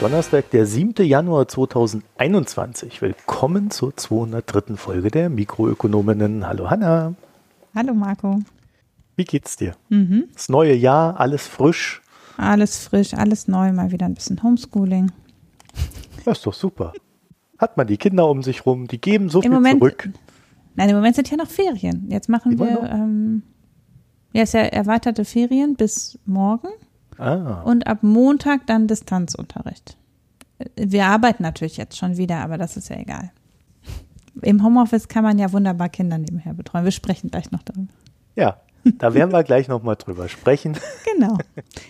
Donnerstag, der 7. Januar 2021. Willkommen zur 203. Folge der Mikroökonominnen. Hallo Hanna. Hallo Marco. Wie geht's dir? Mhm. Das neue Jahr, alles frisch? Alles frisch, alles neu, mal wieder ein bisschen Homeschooling. Das ist doch super. Hat man die Kinder um sich rum, die geben so Im viel Moment, zurück. Nein, im Moment sind ja noch Ferien. Jetzt machen Immer wir, ähm, ja, ist ja erweiterte Ferien bis morgen Ah, und ab Montag dann Distanzunterricht. Wir arbeiten natürlich jetzt schon wieder, aber das ist ja egal. Im Homeoffice kann man ja wunderbar Kinder nebenher betreuen. Wir sprechen gleich noch darüber. ja, da werden wir gleich nochmal drüber sprechen. Genau.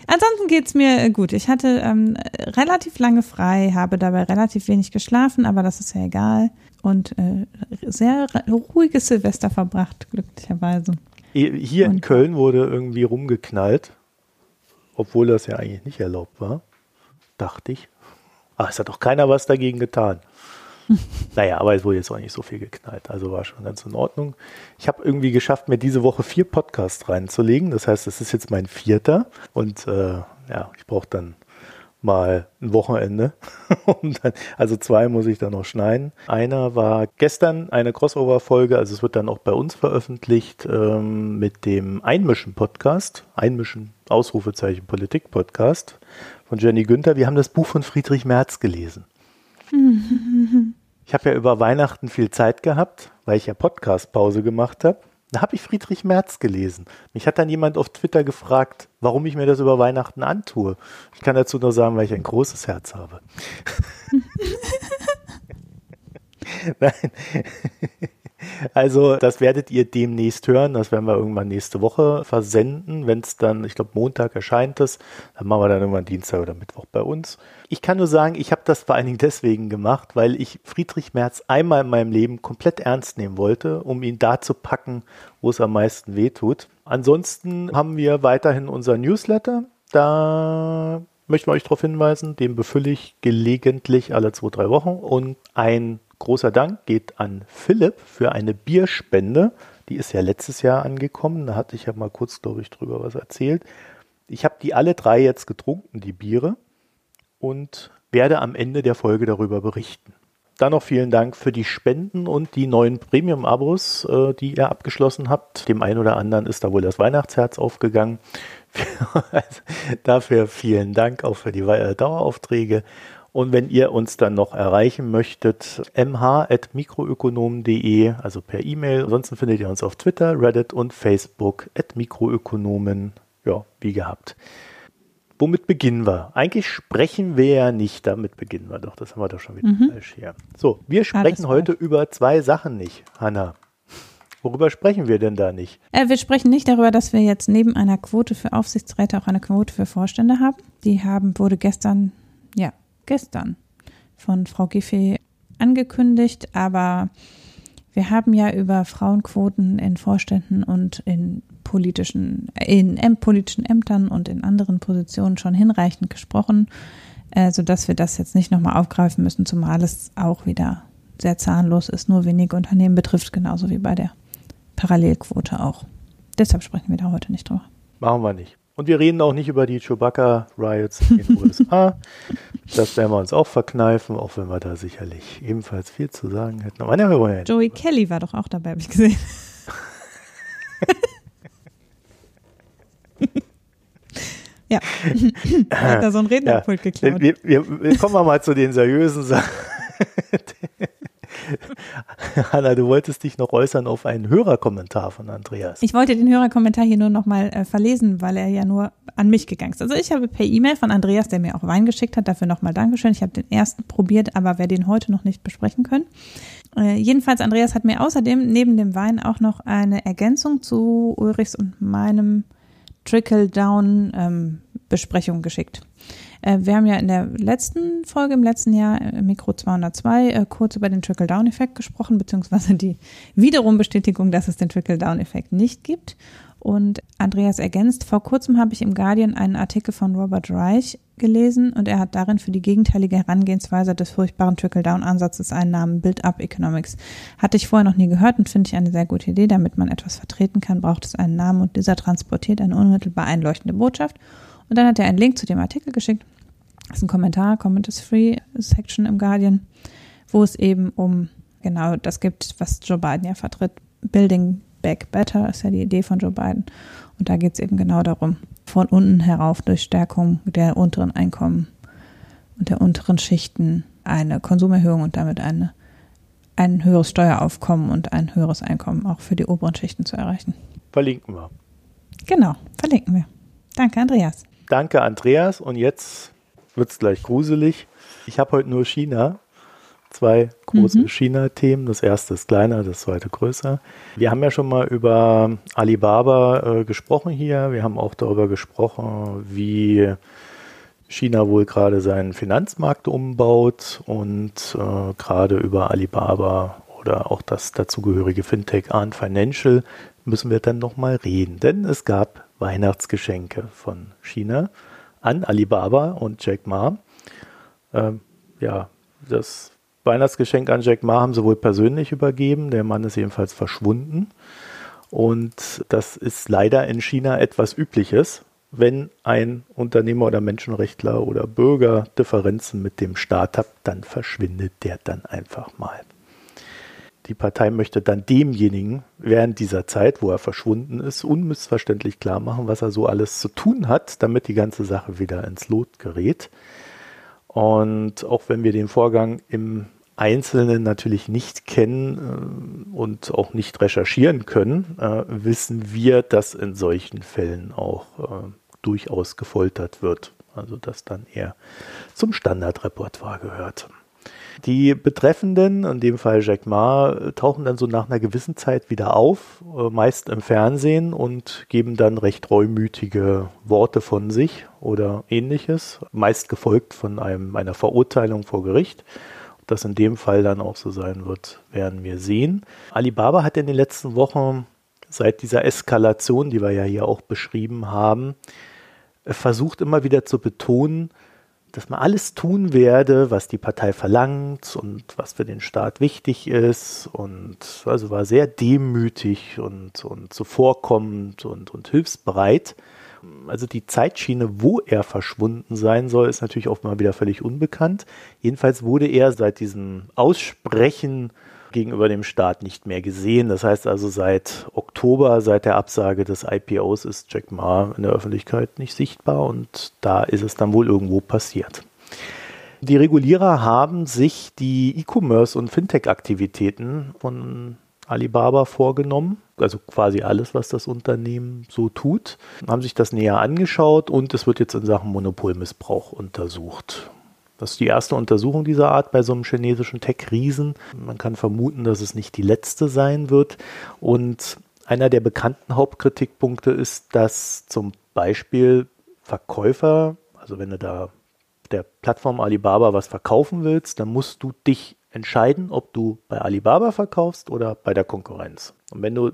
Ansonsten geht's mir äh, gut. Ich hatte ähm, relativ lange frei, habe dabei relativ wenig geschlafen, aber das ist ja egal. Und äh, sehr ruhiges Silvester verbracht, glücklicherweise. Hier in Und- Köln wurde irgendwie rumgeknallt, obwohl das ja eigentlich nicht erlaubt war, dachte ich. Aber es hat doch keiner was dagegen getan. naja, aber es wurde jetzt auch nicht so viel geknallt, also war schon ganz in Ordnung. Ich habe irgendwie geschafft, mir diese Woche vier Podcasts reinzulegen. Das heißt, es ist jetzt mein vierter und äh, ja, ich brauche dann mal ein Wochenende. Dann, also zwei muss ich dann noch schneiden. Einer war gestern eine Crossover-Folge, also es wird dann auch bei uns veröffentlicht ähm, mit dem Einmischen-Podcast, Einmischen, Ausrufezeichen Politik-Podcast von Jenny Günther. Wir haben das Buch von Friedrich Merz gelesen. Ich habe ja über Weihnachten viel Zeit gehabt, weil ich ja Podcast-Pause gemacht habe. Da habe ich Friedrich Merz gelesen. Mich hat dann jemand auf Twitter gefragt, warum ich mir das über Weihnachten antue. Ich kann dazu nur sagen, weil ich ein großes Herz habe. Nein. Also, das werdet ihr demnächst hören. Das werden wir irgendwann nächste Woche versenden. Wenn es dann, ich glaube, Montag erscheint es, dann machen wir dann irgendwann Dienstag oder Mittwoch bei uns. Ich kann nur sagen, ich habe das vor allen Dingen deswegen gemacht, weil ich Friedrich Merz einmal in meinem Leben komplett ernst nehmen wollte, um ihn da zu packen, wo es am meisten wehtut. Ansonsten haben wir weiterhin unser Newsletter. Da möchten wir euch darauf hinweisen, den befülle ich gelegentlich alle zwei, drei Wochen. Und ein großer Dank geht an Philipp für eine Bierspende. Die ist ja letztes Jahr angekommen. Da hatte ich ja mal kurz, glaube ich, drüber was erzählt. Ich habe die alle drei jetzt getrunken, die Biere, und werde am Ende der Folge darüber berichten. Dann noch vielen Dank für die Spenden und die neuen Premium-Abos, äh, die ihr abgeschlossen habt. Dem einen oder anderen ist da wohl das Weihnachtsherz aufgegangen. Also, Dafür vielen Dank auch für die äh, Daueraufträge. Und wenn ihr uns dann noch erreichen möchtet, mh.mikroökonomen.de, also per E-Mail. Ansonsten findet ihr uns auf Twitter, Reddit und Facebook at Mikroökonomen. Ja, wie gehabt. Womit beginnen wir? Eigentlich sprechen wir ja nicht, damit beginnen wir doch. Das haben wir doch schon wieder falsch hier. So, wir sprechen Alles heute über zwei Sachen nicht, Hanna. Worüber sprechen wir denn da nicht? Äh, wir sprechen nicht darüber, dass wir jetzt neben einer Quote für Aufsichtsräte auch eine Quote für Vorstände haben. Die haben, wurde gestern, ja, gestern von Frau Giffey angekündigt, aber wir haben ja über Frauenquoten in Vorständen und in politischen, in politischen Ämtern und in anderen Positionen schon hinreichend gesprochen, äh, sodass wir das jetzt nicht nochmal aufgreifen müssen, zumal es auch wieder sehr zahnlos ist, nur wenige Unternehmen betrifft, genauso wie bei der Parallelquote auch. Deshalb sprechen wir da heute nicht drüber. Machen wir nicht. Und wir reden auch nicht über die Chewbacca-Riots in den USA. Das werden wir uns auch verkneifen, auch wenn wir da sicherlich ebenfalls viel zu sagen hätten. Aber nein, Moment. Joey Kelly war doch auch dabei, habe ich gesehen. ja, hat da so ein Rednerpult geklaut. Wir, wir, wir kommen wir mal zu den seriösen Sachen. Hanna, du wolltest dich noch äußern auf einen Hörerkommentar von Andreas. Ich wollte den Hörerkommentar hier nur nochmal äh, verlesen, weil er ja nur an mich gegangen ist. Also ich habe per E-Mail von Andreas, der mir auch Wein geschickt hat, dafür nochmal Dankeschön. Ich habe den ersten probiert, aber werde den heute noch nicht besprechen können. Äh, jedenfalls, Andreas hat mir außerdem neben dem Wein auch noch eine Ergänzung zu Ulrichs und meinem Trickle-Down-Besprechung geschickt. Äh, wir haben ja in der letzten Folge, im letzten Jahr, äh, Mikro 202, äh, kurz über den Trickle-Down-Effekt gesprochen, beziehungsweise die wiederum Bestätigung, dass es den Trickle-Down-Effekt nicht gibt. Und Andreas ergänzt, vor kurzem habe ich im Guardian einen Artikel von Robert Reich gelesen und er hat darin für die gegenteilige Herangehensweise des furchtbaren Trickle-Down-Ansatzes einen Namen Build-Up Economics. Hatte ich vorher noch nie gehört und finde ich eine sehr gute Idee. Damit man etwas vertreten kann, braucht es einen Namen und dieser transportiert eine unmittelbar einleuchtende Botschaft. Und dann hat er einen Link zu dem Artikel geschickt. Das ist ein Kommentar, Comment is Free Section im Guardian, wo es eben um genau das gibt, was Joe Biden ja vertritt. Building Back Better ist ja die Idee von Joe Biden. Und da geht es eben genau darum, von unten herauf durch Stärkung der unteren Einkommen und der unteren Schichten eine Konsumerhöhung und damit eine, ein höheres Steueraufkommen und ein höheres Einkommen auch für die oberen Schichten zu erreichen. Verlinken wir. Genau, verlinken wir. Danke, Andreas. Danke, Andreas. Und jetzt wird es gleich gruselig. Ich habe heute nur China. Zwei große mhm. China-Themen. Das erste ist kleiner, das zweite größer. Wir haben ja schon mal über Alibaba äh, gesprochen hier. Wir haben auch darüber gesprochen, wie China wohl gerade seinen Finanzmarkt umbaut und äh, gerade über Alibaba oder auch das dazugehörige Fintech Arn Financial müssen wir dann nochmal reden, denn es gab Weihnachtsgeschenke von China an Alibaba und Jack Ma. Ähm, ja, das Weihnachtsgeschenk an Jack Ma haben sie wohl persönlich übergeben. Der Mann ist jedenfalls verschwunden. Und das ist leider in China etwas Übliches, wenn ein Unternehmer oder Menschenrechtler oder Bürger Differenzen mit dem Staat hat, dann verschwindet der dann einfach mal. Die Partei möchte dann demjenigen während dieser Zeit, wo er verschwunden ist, unmissverständlich klar machen, was er so alles zu tun hat, damit die ganze Sache wieder ins Lot gerät. Und auch wenn wir den Vorgang im Einzelnen natürlich nicht kennen äh, und auch nicht recherchieren können, äh, wissen wir, dass in solchen Fällen auch äh, durchaus gefoltert wird. Also das dann eher zum Standardrepertoire gehört. Die Betreffenden, in dem Fall Jack Ma, tauchen dann so nach einer gewissen Zeit wieder auf, äh, meist im Fernsehen und geben dann recht reumütige Worte von sich oder ähnliches, meist gefolgt von einem, einer Verurteilung vor Gericht. Das in dem Fall dann auch so sein wird, werden wir sehen. Alibaba hat in den letzten Wochen seit dieser Eskalation, die wir ja hier auch beschrieben haben, versucht immer wieder zu betonen, dass man alles tun werde, was die Partei verlangt und was für den Staat wichtig ist und also war sehr demütig und, und zuvorkommend und, und hilfsbereit. Also die Zeitschiene, wo er verschwunden sein soll, ist natürlich auch mal wieder völlig unbekannt. Jedenfalls wurde er seit diesem Aussprechen gegenüber dem Staat nicht mehr gesehen. Das heißt also seit Oktober, seit der Absage des IPOs ist Jack Ma in der Öffentlichkeit nicht sichtbar und da ist es dann wohl irgendwo passiert. Die Regulierer haben sich die E-Commerce und Fintech-Aktivitäten von Alibaba vorgenommen, also quasi alles, was das Unternehmen so tut, haben sich das näher angeschaut und es wird jetzt in Sachen Monopolmissbrauch untersucht. Das ist die erste Untersuchung dieser Art bei so einem chinesischen Tech-Riesen. Man kann vermuten, dass es nicht die letzte sein wird. Und einer der bekannten Hauptkritikpunkte ist, dass zum Beispiel Verkäufer, also wenn du da der Plattform Alibaba was verkaufen willst, dann musst du dich entscheiden, ob du bei Alibaba verkaufst oder bei der Konkurrenz. Und wenn du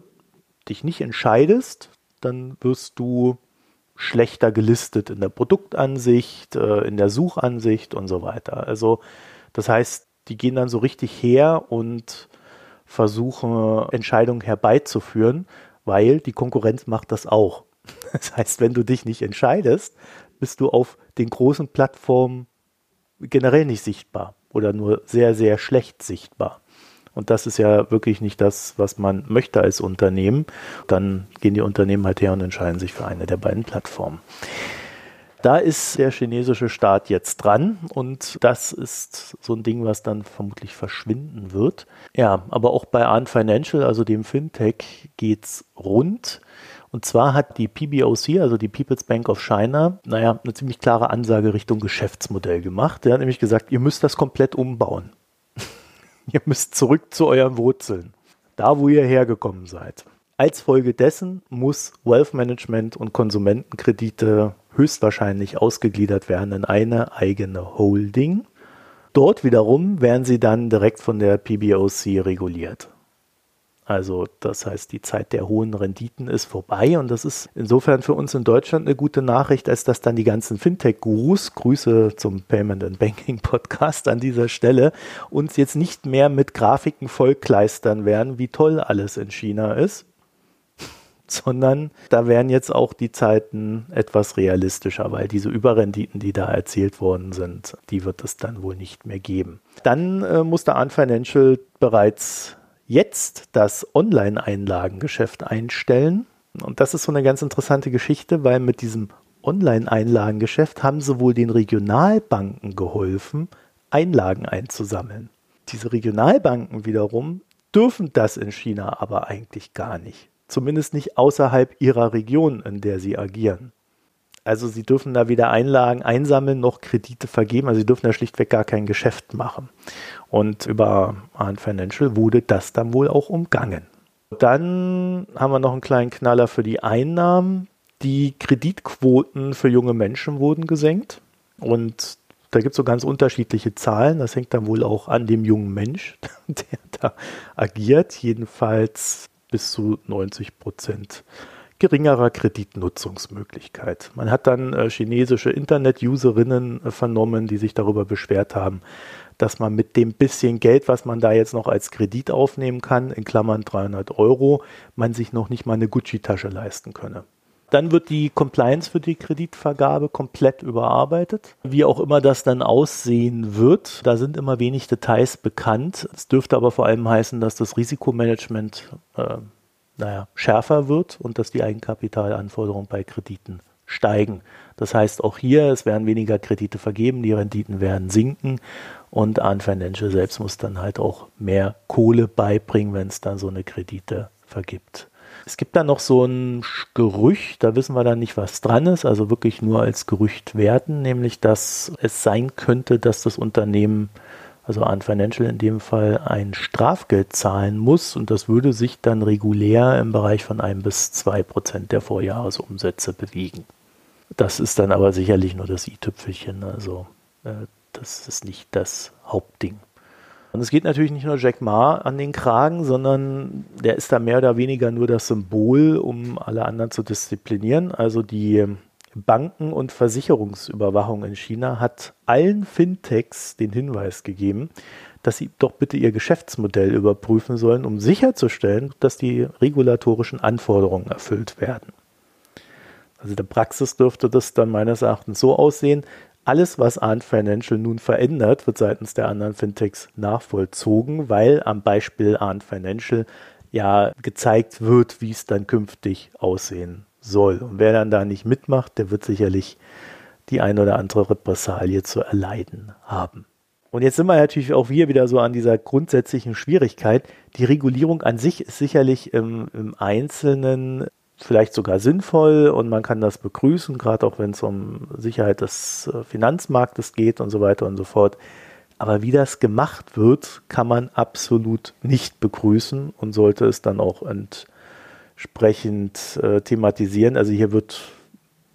dich nicht entscheidest, dann wirst du schlechter gelistet in der Produktansicht, äh, in der Suchansicht und so weiter. Also das heißt, die gehen dann so richtig her und versuchen Entscheidungen herbeizuführen, weil die Konkurrenz macht das auch. Das heißt, wenn du dich nicht entscheidest, bist du auf den großen Plattformen generell nicht sichtbar oder nur sehr, sehr schlecht sichtbar. Und das ist ja wirklich nicht das, was man möchte als Unternehmen. Dann gehen die Unternehmen halt her und entscheiden sich für eine der beiden Plattformen. Da ist der chinesische Staat jetzt dran und das ist so ein Ding, was dann vermutlich verschwinden wird. Ja, aber auch bei Arn Financial, also dem Fintech, geht's rund. Und zwar hat die PBOC, also die People's Bank of China, naja, eine ziemlich klare Ansage Richtung Geschäftsmodell gemacht. Der hat nämlich gesagt, ihr müsst das komplett umbauen. Ihr müsst zurück zu euren Wurzeln, da wo ihr hergekommen seid. Als Folge dessen muss Wealth Management und Konsumentenkredite höchstwahrscheinlich ausgegliedert werden in eine eigene Holding. Dort wiederum werden sie dann direkt von der PBOC reguliert. Also das heißt, die Zeit der hohen Renditen ist vorbei und das ist insofern für uns in Deutschland eine gute Nachricht, als dass dann die ganzen Fintech-Gurus, Grüße zum Payment and Banking Podcast an dieser Stelle, uns jetzt nicht mehr mit Grafiken vollkleistern werden, wie toll alles in China ist. sondern da wären jetzt auch die Zeiten etwas realistischer, weil diese Überrenditen, die da erzielt worden sind, die wird es dann wohl nicht mehr geben. Dann äh, musste Arn Financial bereits jetzt das Online-Einlagengeschäft einstellen. Und das ist so eine ganz interessante Geschichte, weil mit diesem Online-Einlagengeschäft haben sie wohl den Regionalbanken geholfen, Einlagen einzusammeln. Diese Regionalbanken wiederum dürfen das in China aber eigentlich gar nicht. Zumindest nicht außerhalb ihrer Region, in der sie agieren. Also sie dürfen da weder Einlagen einsammeln noch Kredite vergeben. Also sie dürfen da schlichtweg gar kein Geschäft machen. Und über Arn Financial wurde das dann wohl auch umgangen. Dann haben wir noch einen kleinen Knaller für die Einnahmen. Die Kreditquoten für junge Menschen wurden gesenkt. Und da gibt es so ganz unterschiedliche Zahlen. Das hängt dann wohl auch an dem jungen Mensch, der da agiert. Jedenfalls bis zu 90 Prozent geringerer Kreditnutzungsmöglichkeit. Man hat dann äh, chinesische Internet-Userinnen äh, vernommen, die sich darüber beschwert haben, dass man mit dem bisschen Geld, was man da jetzt noch als Kredit aufnehmen kann, in Klammern 300 Euro, man sich noch nicht mal eine Gucci-Tasche leisten könne. Dann wird die Compliance für die Kreditvergabe komplett überarbeitet. Wie auch immer das dann aussehen wird, da sind immer wenig Details bekannt. Es dürfte aber vor allem heißen, dass das Risikomanagement äh, naja, schärfer wird und dass die Eigenkapitalanforderungen bei Krediten steigen. Das heißt, auch hier, es werden weniger Kredite vergeben, die Renditen werden sinken und Arn Financial selbst muss dann halt auch mehr Kohle beibringen, wenn es dann so eine Kredite vergibt. Es gibt da noch so ein Gerücht, da wissen wir dann nicht, was dran ist, also wirklich nur als Gerücht werten, nämlich dass es sein könnte, dass das Unternehmen, also Ant Financial in dem Fall, ein Strafgeld zahlen muss und das würde sich dann regulär im Bereich von ein bis zwei Prozent der Vorjahresumsätze bewegen. Das ist dann aber sicherlich nur das i-Tüpfelchen, also äh, das ist nicht das Hauptding. Und es geht natürlich nicht nur Jack Ma an den Kragen, sondern der ist da mehr oder weniger nur das Symbol, um alle anderen zu disziplinieren. Also die Banken- und Versicherungsüberwachung in China hat allen Fintechs den Hinweis gegeben, dass sie doch bitte ihr Geschäftsmodell überprüfen sollen, um sicherzustellen, dass die regulatorischen Anforderungen erfüllt werden. Also in der Praxis dürfte das dann meines Erachtens so aussehen, alles, was Ant Financial nun verändert, wird seitens der anderen Fintechs nachvollzogen, weil am Beispiel Ant Financial ja gezeigt wird, wie es dann künftig aussehen soll. Und wer dann da nicht mitmacht, der wird sicherlich die ein oder andere Repressalie zu erleiden haben. Und jetzt sind wir natürlich auch hier wieder so an dieser grundsätzlichen Schwierigkeit. Die Regulierung an sich ist sicherlich im, im Einzelnen vielleicht sogar sinnvoll und man kann das begrüßen, gerade auch wenn es um Sicherheit des äh, Finanzmarktes geht und so weiter und so fort. Aber wie das gemacht wird, kann man absolut nicht begrüßen und sollte es dann auch entsprechend äh, thematisieren. Also hier wird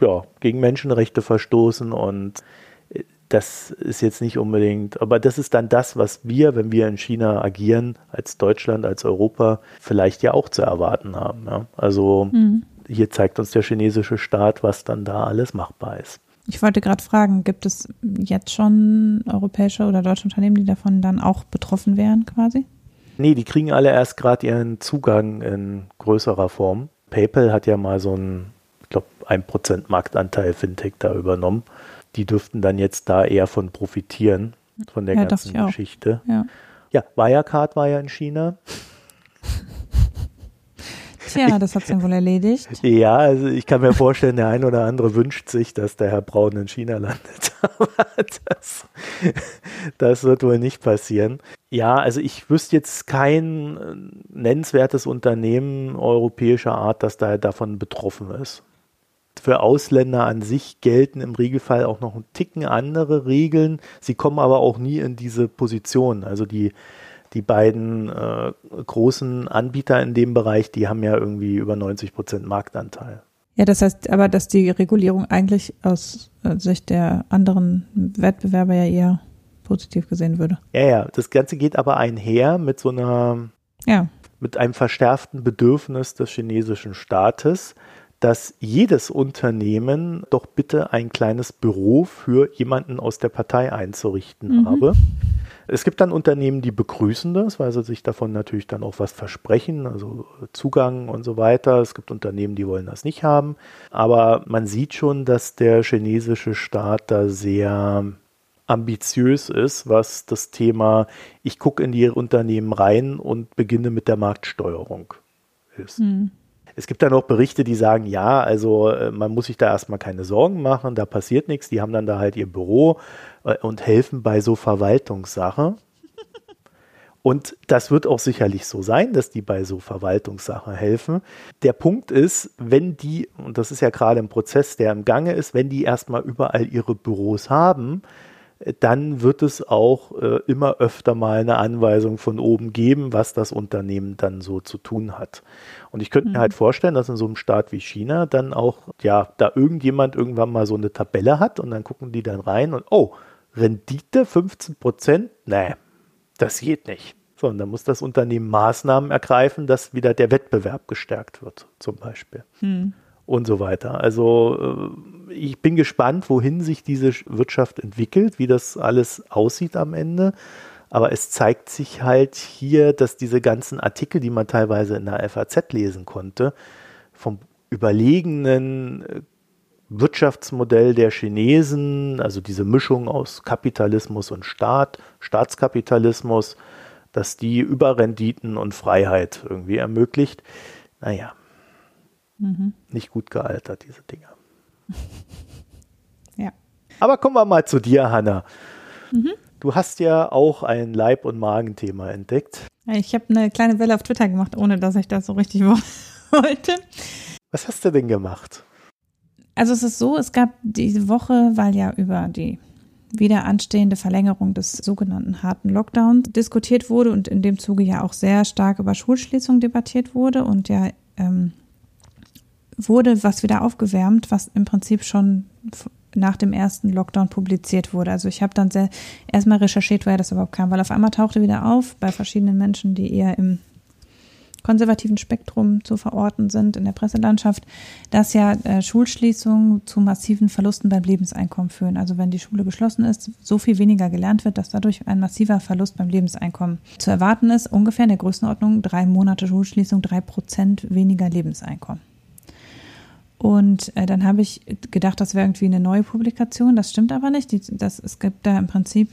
ja, gegen Menschenrechte verstoßen und äh, das ist jetzt nicht unbedingt, aber das ist dann das, was wir, wenn wir in China agieren, als Deutschland, als Europa, vielleicht ja auch zu erwarten haben. Ja? Also mhm. hier zeigt uns der chinesische Staat, was dann da alles machbar ist. Ich wollte gerade fragen, gibt es jetzt schon europäische oder deutsche Unternehmen, die davon dann auch betroffen wären quasi? Nee, die kriegen alle erst gerade ihren Zugang in größerer Form. PayPal hat ja mal so einen, ich glaube, 1% Marktanteil Fintech da übernommen die dürften dann jetzt da eher von profitieren, von der ja, ganzen Geschichte. Ja. ja, Wirecard war ja in China. Tja, das hat es dann wohl erledigt. Ja, also ich kann mir vorstellen, der ein oder andere wünscht sich, dass der Herr Braun in China landet. Aber das, das wird wohl nicht passieren. Ja, also ich wüsste jetzt kein nennenswertes Unternehmen europäischer Art, das da davon betroffen ist für Ausländer an sich gelten im Regelfall auch noch ein Ticken andere Regeln. Sie kommen aber auch nie in diese Position. Also die, die beiden äh, großen Anbieter in dem Bereich, die haben ja irgendwie über 90 Prozent Marktanteil. Ja, das heißt aber, dass die Regulierung eigentlich aus äh, Sicht der anderen Wettbewerber ja eher positiv gesehen würde. Ja, ja, das Ganze geht aber einher mit so einer, ja. mit einem verstärkten Bedürfnis des chinesischen Staates, dass jedes Unternehmen doch bitte ein kleines Büro für jemanden aus der Partei einzurichten mhm. habe. Es gibt dann Unternehmen, die begrüßen das, weil sie sich davon natürlich dann auch was versprechen, also Zugang und so weiter. Es gibt Unternehmen, die wollen das nicht haben. Aber man sieht schon, dass der chinesische Staat da sehr ambitiös ist, was das Thema, ich gucke in die Unternehmen rein und beginne mit der Marktsteuerung ist. Mhm. Es gibt dann auch Berichte, die sagen, ja, also äh, man muss sich da erstmal keine Sorgen machen, da passiert nichts. Die haben dann da halt ihr Büro äh, und helfen bei so Verwaltungssachen. Und das wird auch sicherlich so sein, dass die bei so Verwaltungssachen helfen. Der Punkt ist, wenn die, und das ist ja gerade ein Prozess, der im Gange ist, wenn die erstmal überall ihre Büros haben, dann wird es auch äh, immer öfter mal eine Anweisung von oben geben, was das Unternehmen dann so zu tun hat. Und ich könnte mhm. mir halt vorstellen, dass in so einem Staat wie China dann auch, ja, da irgendjemand irgendwann mal so eine Tabelle hat und dann gucken die dann rein und, oh, Rendite 15 Prozent? Nee, das geht nicht. So, und dann muss das Unternehmen Maßnahmen ergreifen, dass wieder der Wettbewerb gestärkt wird, zum Beispiel. Mhm und so weiter. Also äh, ich bin gespannt, wohin sich diese Wirtschaft entwickelt, wie das alles aussieht am Ende. Aber es zeigt sich halt hier, dass diese ganzen Artikel, die man teilweise in der FAZ lesen konnte, vom überlegenen äh, Wirtschaftsmodell der Chinesen, also diese Mischung aus Kapitalismus und Staat, Staatskapitalismus, dass die Überrenditen und Freiheit irgendwie ermöglicht. Naja, Mhm. Nicht gut gealtert, diese Dinger. ja. Aber kommen wir mal zu dir, Hanna. Mhm. Du hast ja auch ein Leib- und Magenthema entdeckt. Ich habe eine kleine Welle auf Twitter gemacht, ohne dass ich das so richtig wollte. Was hast du denn gemacht? Also es ist so, es gab diese Woche, weil ja über die wieder anstehende Verlängerung des sogenannten harten Lockdowns diskutiert wurde und in dem Zuge ja auch sehr stark über Schulschließung debattiert wurde und ja ähm, wurde was wieder aufgewärmt, was im Prinzip schon nach dem ersten Lockdown publiziert wurde. Also ich habe dann sehr erstmal recherchiert, woher das überhaupt kam, weil auf einmal tauchte wieder auf bei verschiedenen Menschen, die eher im konservativen Spektrum zu verorten sind in der Presselandschaft, dass ja äh, Schulschließungen zu massiven Verlusten beim Lebenseinkommen führen. Also wenn die Schule geschlossen ist, so viel weniger gelernt wird, dass dadurch ein massiver Verlust beim Lebenseinkommen zu erwarten ist. Ungefähr in der Größenordnung drei Monate Schulschließung, drei Prozent weniger Lebenseinkommen. Und äh, dann habe ich gedacht, das wäre irgendwie eine neue Publikation. Das stimmt aber nicht. Die, das, es gibt da im Prinzip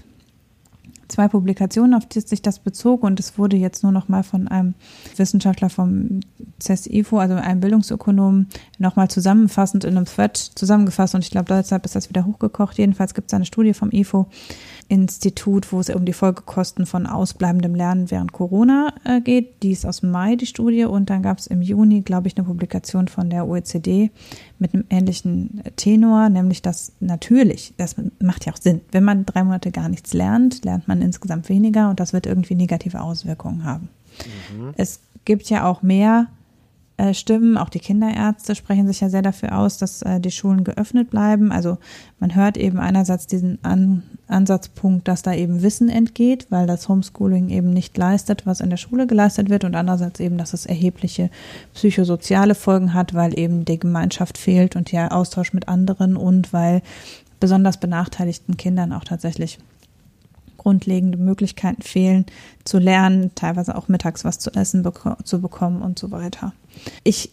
zwei Publikationen, auf die sich das bezog. Und es wurde jetzt nur noch mal von einem Wissenschaftler vom CESIFO, also einem Bildungsökonomen, noch mal zusammenfassend in einem Thread zusammengefasst. Und ich glaube, deshalb ist das wieder hochgekocht. Jedenfalls gibt es eine Studie vom IFO, Institut, wo es um die Folgekosten von ausbleibendem Lernen während Corona äh, geht. Die ist aus Mai, die Studie. Und dann gab es im Juni, glaube ich, eine Publikation von der OECD mit einem ähnlichen Tenor, nämlich dass natürlich, das macht ja auch Sinn, wenn man drei Monate gar nichts lernt, lernt man insgesamt weniger und das wird irgendwie negative Auswirkungen haben. Mhm. Es gibt ja auch mehr äh, Stimmen. Auch die Kinderärzte sprechen sich ja sehr dafür aus, dass äh, die Schulen geöffnet bleiben. Also man hört eben einerseits diesen An Ansatzpunkt, dass da eben Wissen entgeht, weil das Homeschooling eben nicht leistet, was in der Schule geleistet wird und andererseits eben, dass es erhebliche psychosoziale Folgen hat, weil eben die Gemeinschaft fehlt und der Austausch mit anderen und weil besonders benachteiligten Kindern auch tatsächlich grundlegende Möglichkeiten fehlen, zu lernen, teilweise auch mittags was zu essen beko zu bekommen und so weiter. Ich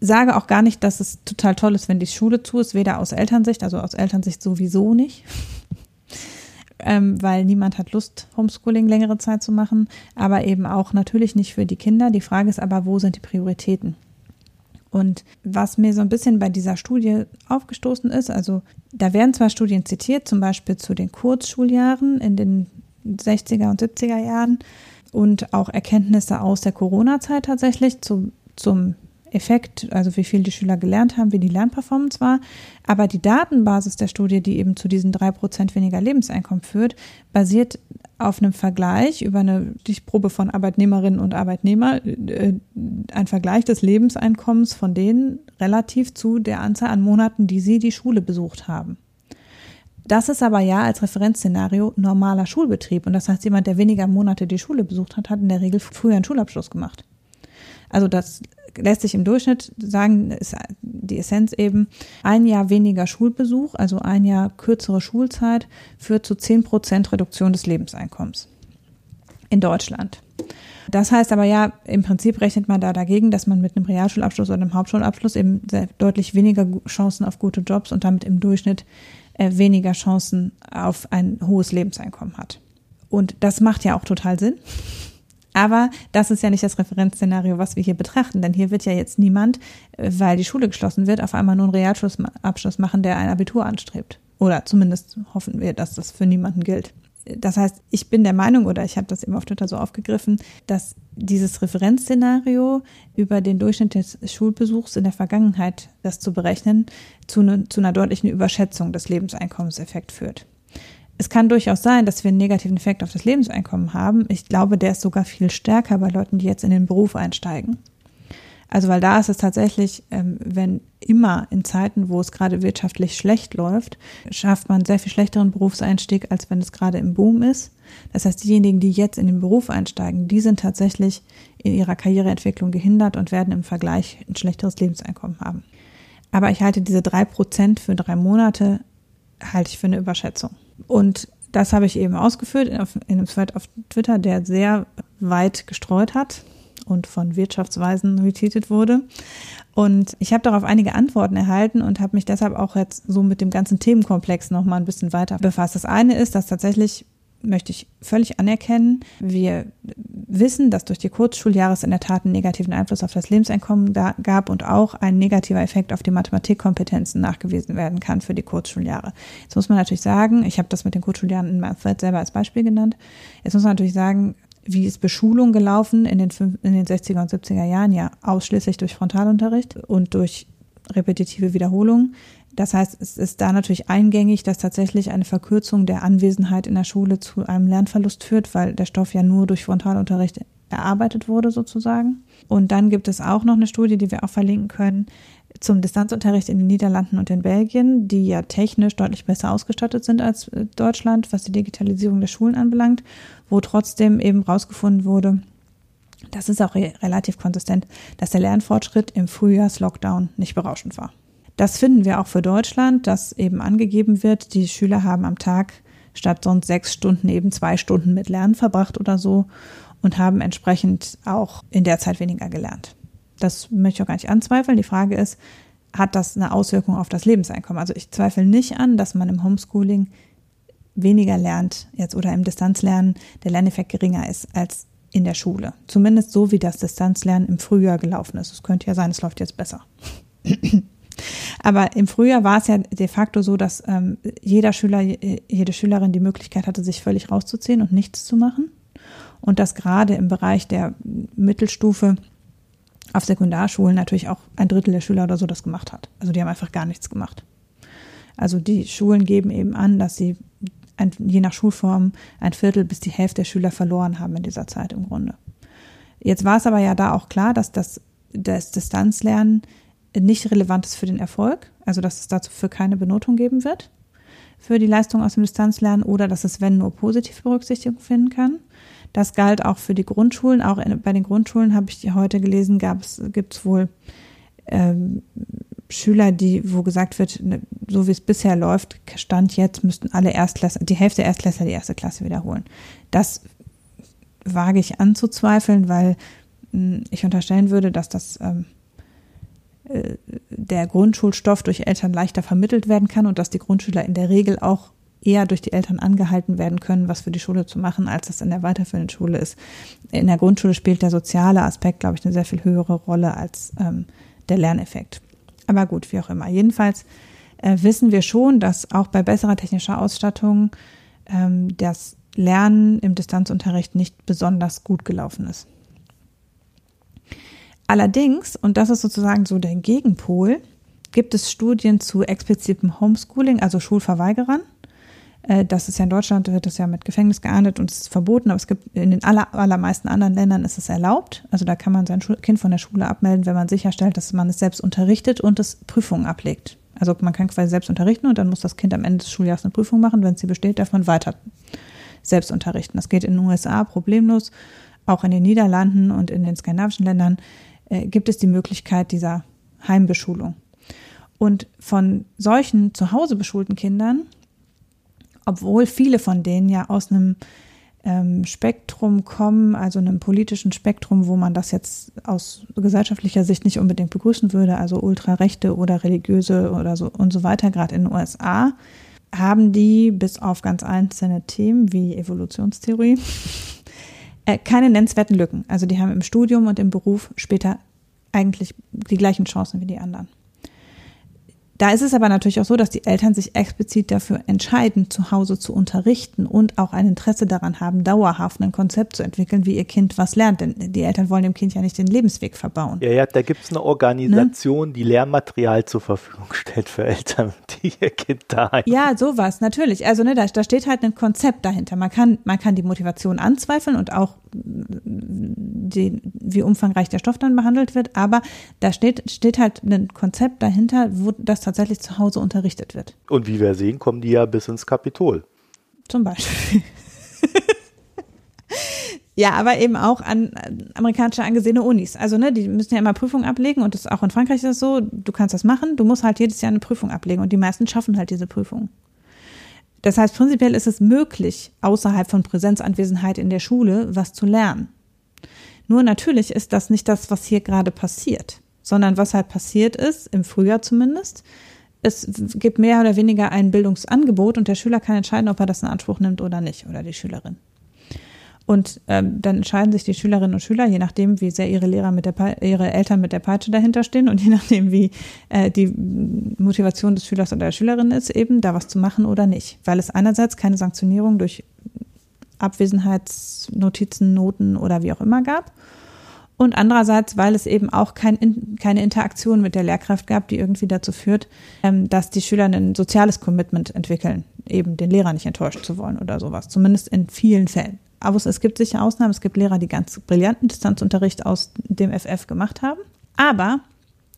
sage auch gar nicht, dass es total toll ist, wenn die Schule zu ist, weder aus Elternsicht, also aus Elternsicht sowieso nicht. ähm, weil niemand hat Lust, Homeschooling längere Zeit zu machen, aber eben auch natürlich nicht für die Kinder. Die Frage ist aber, wo sind die Prioritäten? Und was mir so ein bisschen bei dieser Studie aufgestoßen ist, also da werden zwar Studien zitiert, zum Beispiel zu den Kurzschuljahren in den 60er und 70er Jahren und auch Erkenntnisse aus der Corona-Zeit tatsächlich zu, zum Effekt, also wie viel die Schüler gelernt haben, wie die Lernperformance war. Aber die Datenbasis der Studie, die eben zu diesen drei Prozent weniger Lebenseinkommen führt, basiert auf einem Vergleich über eine Stichprobe von Arbeitnehmerinnen und Arbeitnehmern, äh, ein Vergleich des Lebenseinkommens von denen relativ zu der Anzahl an Monaten, die sie die Schule besucht haben. Das ist aber ja als Referenzszenario normaler Schulbetrieb. Und das heißt, jemand, der weniger Monate die Schule besucht hat, hat in der Regel früher einen Schulabschluss gemacht. Also das lässt sich im Durchschnitt sagen, ist die Essenz eben, ein Jahr weniger Schulbesuch, also ein Jahr kürzere Schulzeit, führt zu 10 Prozent Reduktion des Lebenseinkommens in Deutschland. Das heißt aber ja, im Prinzip rechnet man da dagegen, dass man mit einem Realschulabschluss oder einem Hauptschulabschluss eben deutlich weniger Chancen auf gute Jobs und damit im Durchschnitt äh, weniger Chancen auf ein hohes Lebenseinkommen hat. Und das macht ja auch total Sinn. Aber das ist ja nicht das Referenzszenario, was wir hier betrachten, denn hier wird ja jetzt niemand, äh, weil die Schule geschlossen wird, auf einmal nur einen Realschulabschluss machen, der ein Abitur anstrebt. Oder zumindest hoffen wir, dass das für niemanden gilt. Das heißt, ich bin der Meinung, oder ich habe das eben auf Twitter so aufgegriffen, dass dieses Referenzszenario über den Durchschnitt des Schulbesuchs in der Vergangenheit, das zu berechnen, zu, ne, zu einer deutlichen Überschätzung des Lebenseinkommenseffekts führt. Es kann durchaus sein, dass wir einen negativen Effekt auf das Lebenseinkommen haben. Ich glaube, der ist sogar viel stärker bei Leuten, die jetzt in den Beruf einsteigen. Also weil da ist es tatsächlich, ähm, wenn immer in Zeiten, wo es gerade wirtschaftlich schlecht läuft, schafft man einen sehr viel schlechteren Berufseinstieg, als wenn es gerade im Boom ist. Das heißt, diejenigen, die jetzt in den Beruf einsteigen, die sind tatsächlich in ihrer Karriereentwicklung gehindert und werden im Vergleich ein schlechteres Lebenseinkommen haben. Aber ich halte diese drei Prozent für drei Monate, halte ich für eine Überschätzung. Und das habe ich eben ausgeführt in einem Thread auf Twitter, der sehr weit gestreut hat und von Wirtschaftsweisen retweetet wurde. Und ich habe darauf einige Antworten erhalten und habe mich deshalb auch jetzt so mit dem ganzen Themenkomplex noch mal ein bisschen weiter befasst. Das eine ist, dass tatsächlich möchte ich völlig anerkennen. Wir wissen, dass durch die Kurzschuljahres in der Tat einen negativen Einfluss auf das Lebenseinkommen gab und auch ein negativer Effekt auf die Mathematikkompetenzen nachgewiesen werden kann für die Kurzschuljahre. Jetzt muss man natürlich sagen, ich habe das mit den Kurzschuljahren in Mathfred selber als Beispiel genannt. Jetzt muss man natürlich sagen, wie ist Beschulung gelaufen in den, in den 60er und 70er Jahren? Ja, ausschließlich durch Frontalunterricht und durch repetitive Wiederholung. Das heißt, es ist da natürlich eingängig, dass tatsächlich eine Verkürzung der Anwesenheit in der Schule zu einem Lernverlust führt, weil der Stoff ja nur durch Frontalunterricht erarbeitet wurde sozusagen. Und dann gibt es auch noch eine Studie, die wir auch verlinken können, zum Distanzunterricht in den Niederlanden und in Belgien, die ja technisch deutlich besser ausgestattet sind als äh, Deutschland, was die Digitalisierung der Schulen anbelangt, wo trotzdem eben rausgefunden wurde, das ist auch relativ konsistent, dass der Lernfortschritt im Frühjahrs-Lockdown nicht berauschend war. Das finden wir auch für Deutschland, dass eben angegeben wird, die Schüler haben am Tag statt sonst sechs Stunden eben zwei Stunden mit Lernen verbracht oder so und haben entsprechend auch in der Zeit weniger gelernt. Das möchte ich auch gar nicht anzweifeln. Die Frage ist, hat das eine Auswirkung auf das Lebenseinkommen? Also ich zweifle nicht an, dass man im Homeschooling weniger lernt jetzt oder im Distanzlernen der Lerneffekt geringer ist als in der Schule. Zumindest so, wie das Distanzlernen im Frühjahr gelaufen ist. Es könnte ja sein, es läuft jetzt besser. Aber im Frühjahr war es ja de facto so, dass ähm, jeder Schüler, jede Schülerin die Möglichkeit hatte, sich völlig rauszuziehen und nichts zu machen. Und dass gerade im Bereich der Mittelstufe auf Sekundarschulen natürlich auch ein Drittel der Schüler oder so das gemacht hat. Also die haben einfach gar nichts gemacht. Also die Schulen geben eben an, dass sie ein, je nach Schulform ein Viertel bis die Hälfte der Schüler verloren haben in dieser Zeit im Grunde. Jetzt war es aber ja da auch klar, dass das, das Distanzlernen nicht relevant ist für den Erfolg, also dass es dazu für keine Benotung geben wird für die Leistung aus dem Distanzlernen oder dass es, wenn, nur positive Berücksichtigung finden kann. Das galt auch für die Grundschulen. Auch bei den Grundschulen habe ich heute gelesen, gibt es wohl ähm, Schüler, die, wo gesagt wird, ne, so wie es bisher läuft, Stand jetzt müssten alle Erstklässler, die Hälfte Erstklässler die erste Klasse wiederholen. Das wage ich anzuzweifeln, weil hm, ich unterstellen würde, dass das ähm, äh, der Grundschulstoff durch Eltern leichter vermittelt werden kann und dass die Grundschüler in der Regel auch eher durch die Eltern angehalten werden können, was für die Schule zu machen, als das in der weiterführenden Schule ist. In der Grundschule spielt der soziale Aspekt, glaube ich, eine sehr viel höhere Rolle als ähm, der Lerneffekt. Aber gut, wie auch immer. Jedenfalls äh, wissen wir schon, dass auch bei besserer technischer Ausstattung ähm, das Lernen im Distanzunterricht nicht besonders gut gelaufen ist. Allerdings, und das ist sozusagen so der Gegenpol, gibt es Studien zu explizitem Homeschooling, also Schulverweigerern. Äh, das ist ja in Deutschland, wird das ja mit Gefängnis geahndet und es ist verboten, aber es gibt in den aller, allermeisten anderen Ländern ist es erlaubt. Also da kann man sein Kind von der Schule abmelden, wenn man sicherstellt, dass man es selbst unterrichtet und es Prüfungen ablegt. Also man kann quasi selbst unterrichten und dann muss das Kind am Ende des Schuljahres eine Prüfung machen. Wenn sie besteht, darf man weiter selbst unterrichten. Das geht in den USA problemlos, auch in den Niederlanden und in den skandinavischen Ländern äh, gibt es die Möglichkeit dieser Heimbeschulung. Und von solchen zu Hause beschulten Kindern, obwohl viele von denen ja aus einem ähm, Spektrum kommen, also einem politischen Spektrum, wo man das jetzt aus gesellschaftlicher Sicht nicht unbedingt begrüßen würde, also ultrarechte oder religiöse oder so und so weiter, gerade in den USA, haben die bis auf ganz einzelne Themen wie Evolutionstheorie äh, keine nennenswerten Lücken. Also die haben im Studium und im Beruf später eigentlich die gleichen Chancen wie die anderen. Da ist es aber natürlich auch so, dass die Eltern sich explizit dafür entscheiden, zu Hause zu unterrichten und auch ein Interesse daran haben, dauerhaft ein Konzept zu entwickeln, wie ihr Kind was lernt. Denn die Eltern wollen dem Kind ja nicht den Lebensweg verbauen. Ja, ja, da gibt es eine Organisation, ne? die Lehrmaterial zur Verfügung stellt für Eltern, die ihr Kind daheim. Ja, sowas, natürlich. Also ne, da, da steht halt ein Konzept dahinter. Man kann, man kann die Motivation anzweifeln und auch die, wie umfangreich der Stoff dann behandelt wird, aber da steht, steht halt ein Konzept dahinter, wo das tatsächlich zu Hause unterrichtet wird. Und wie wir sehen, kommen die ja bis ins Kapitol. Zum Beispiel. Ja, aber eben auch an amerikanische angesehene Unis. Also, ne, die müssen ja immer Prüfungen ablegen und das auch in Frankreich ist das so, du kannst das machen, du musst halt jedes Jahr eine Prüfung ablegen und die meisten schaffen halt diese Prüfung. Das heißt, prinzipiell ist es möglich, außerhalb von Präsenzanwesenheit in der Schule was zu lernen. Nur natürlich ist das nicht das, was hier gerade passiert, sondern was halt passiert ist, im Frühjahr zumindest, es gibt mehr oder weniger ein Bildungsangebot und der Schüler kann entscheiden, ob er das in Anspruch nimmt oder nicht, oder die Schülerin. Und ähm, dann entscheiden sich die Schülerinnen und Schüler, je nachdem, wie sehr ihre Lehrer mit der ihre Eltern mit der Peitsche dahinter stehen und je nachdem, wie äh, die Motivation des Schülers oder der Schülerin ist, eben da was zu machen oder nicht. Weil es einerseits keine Sanktionierung durch Abwesenheitsnotizen, Noten oder wie auch immer gab. Und andererseits, weil es eben auch kein, keine Interaktion mit der Lehrkraft gab, die irgendwie dazu führt, ähm, dass die Schüler ein soziales Commitment entwickeln, eben den Lehrer nicht enttäuschen zu wollen oder sowas. Zumindest in vielen Fällen. Aber es gibt sicher Ausnahmen. Es gibt Lehrer, die ganz brillanten Distanzunterricht aus dem FF gemacht haben. Aber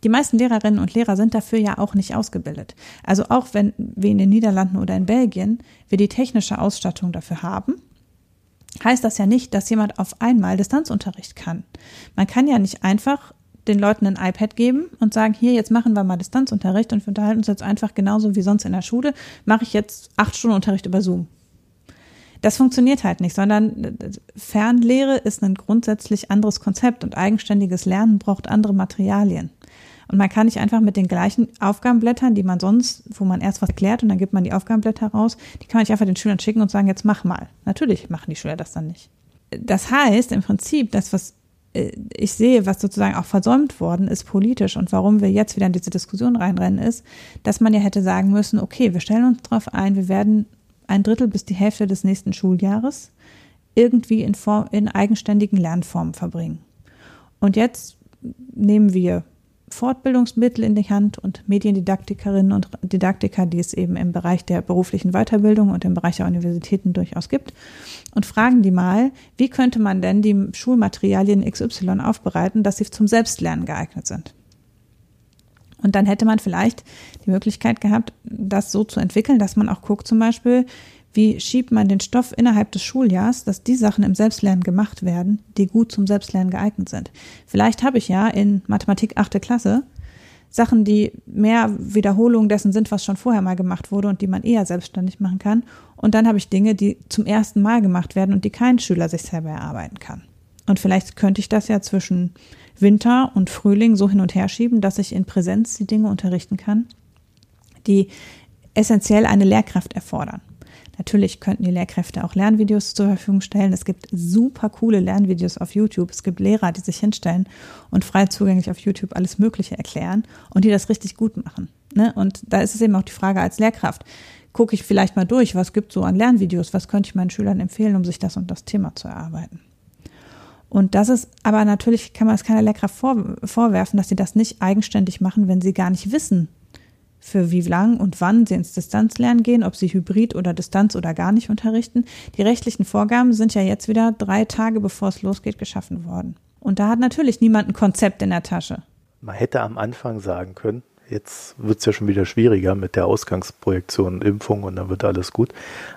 die meisten Lehrerinnen und Lehrer sind dafür ja auch nicht ausgebildet. Also auch wenn wir in den Niederlanden oder in Belgien wir die technische Ausstattung dafür haben, heißt das ja nicht, dass jemand auf einmal Distanzunterricht kann. Man kann ja nicht einfach den Leuten ein iPad geben und sagen, hier, jetzt machen wir mal Distanzunterricht und wir unterhalten uns jetzt einfach genauso wie sonst in der Schule, mache ich jetzt acht Stunden Unterricht über Zoom. Das funktioniert halt nicht, sondern Fernlehre ist ein grundsätzlich anderes Konzept und eigenständiges Lernen braucht andere Materialien. Und man kann nicht einfach mit den gleichen Aufgabenblättern, die man sonst, wo man erst was klärt und dann gibt man die Aufgabenblätter raus, die kann man nicht einfach den Schülern schicken und sagen, jetzt mach mal. Natürlich machen die Schüler das dann nicht. Das heißt im Prinzip, das, was äh, ich sehe, was sozusagen auch versäumt worden ist politisch und warum wir jetzt wieder in diese Diskussion reinrennen, ist, dass man ja hätte sagen müssen, okay, wir stellen uns darauf ein, wir werden ein Drittel bis die Hälfte des nächsten Schuljahres irgendwie in, Form, in eigenständigen Lernformen verbringen. Und jetzt nehmen wir Fortbildungsmittel in die Hand und Mediendidaktikerinnen und Didaktiker, die es eben im Bereich der beruflichen Weiterbildung und im Bereich der Universitäten durchaus gibt, und fragen die mal, wie könnte man denn die Schulmaterialien XY aufbereiten, dass sie zum Selbstlernen geeignet sind. Und dann hätte man vielleicht die Möglichkeit gehabt, das so zu entwickeln, dass man auch guckt zum Beispiel, wie schiebt man den Stoff innerhalb des Schuljahrs, dass die Sachen im Selbstlernen gemacht werden, die gut zum Selbstlernen geeignet sind. Vielleicht habe ich ja in Mathematik achte Klasse Sachen, die mehr Wiederholungen dessen sind, was schon vorher mal gemacht wurde und die man eher selbstständig machen kann. Und dann habe ich Dinge, die zum ersten Mal gemacht werden und die kein Schüler sich selber erarbeiten kann. Und vielleicht könnte ich das ja zwischen Winter und Frühling so hin und her schieben, dass ich in Präsenz die Dinge unterrichten kann, die essentiell eine Lehrkraft erfordern. Natürlich könnten die Lehrkräfte auch Lernvideos zur Verfügung stellen. Es gibt super coole Lernvideos auf YouTube. Es gibt Lehrer, die sich hinstellen und frei zugänglich auf YouTube alles Mögliche erklären und die das richtig gut machen. Ne? Und da ist es eben auch die Frage als Lehrkraft. Gucke ich vielleicht mal durch, was gibt so an Lernvideos, was könnte ich meinen Schülern empfehlen, um sich das und das Thema zu erarbeiten. Und das ist, aber natürlich kann man es keiner Lehrkraft vor, vorwerfen, dass sie das nicht eigenständig machen, wenn sie gar nicht wissen, für wie lang und wann sie ins Distanzlernen gehen, ob sie Hybrid oder Distanz oder gar nicht unterrichten. Die rechtlichen Vorgaben sind ja jetzt wieder drei Tage bevor es losgeht geschaffen worden. Und da hat natürlich niemand ein Konzept in der Tasche. Man hätte am Anfang sagen können, jetzt wird es ja schon wieder schwieriger mit der Ausgangsprojektion, Impfung und dann wird alles gut.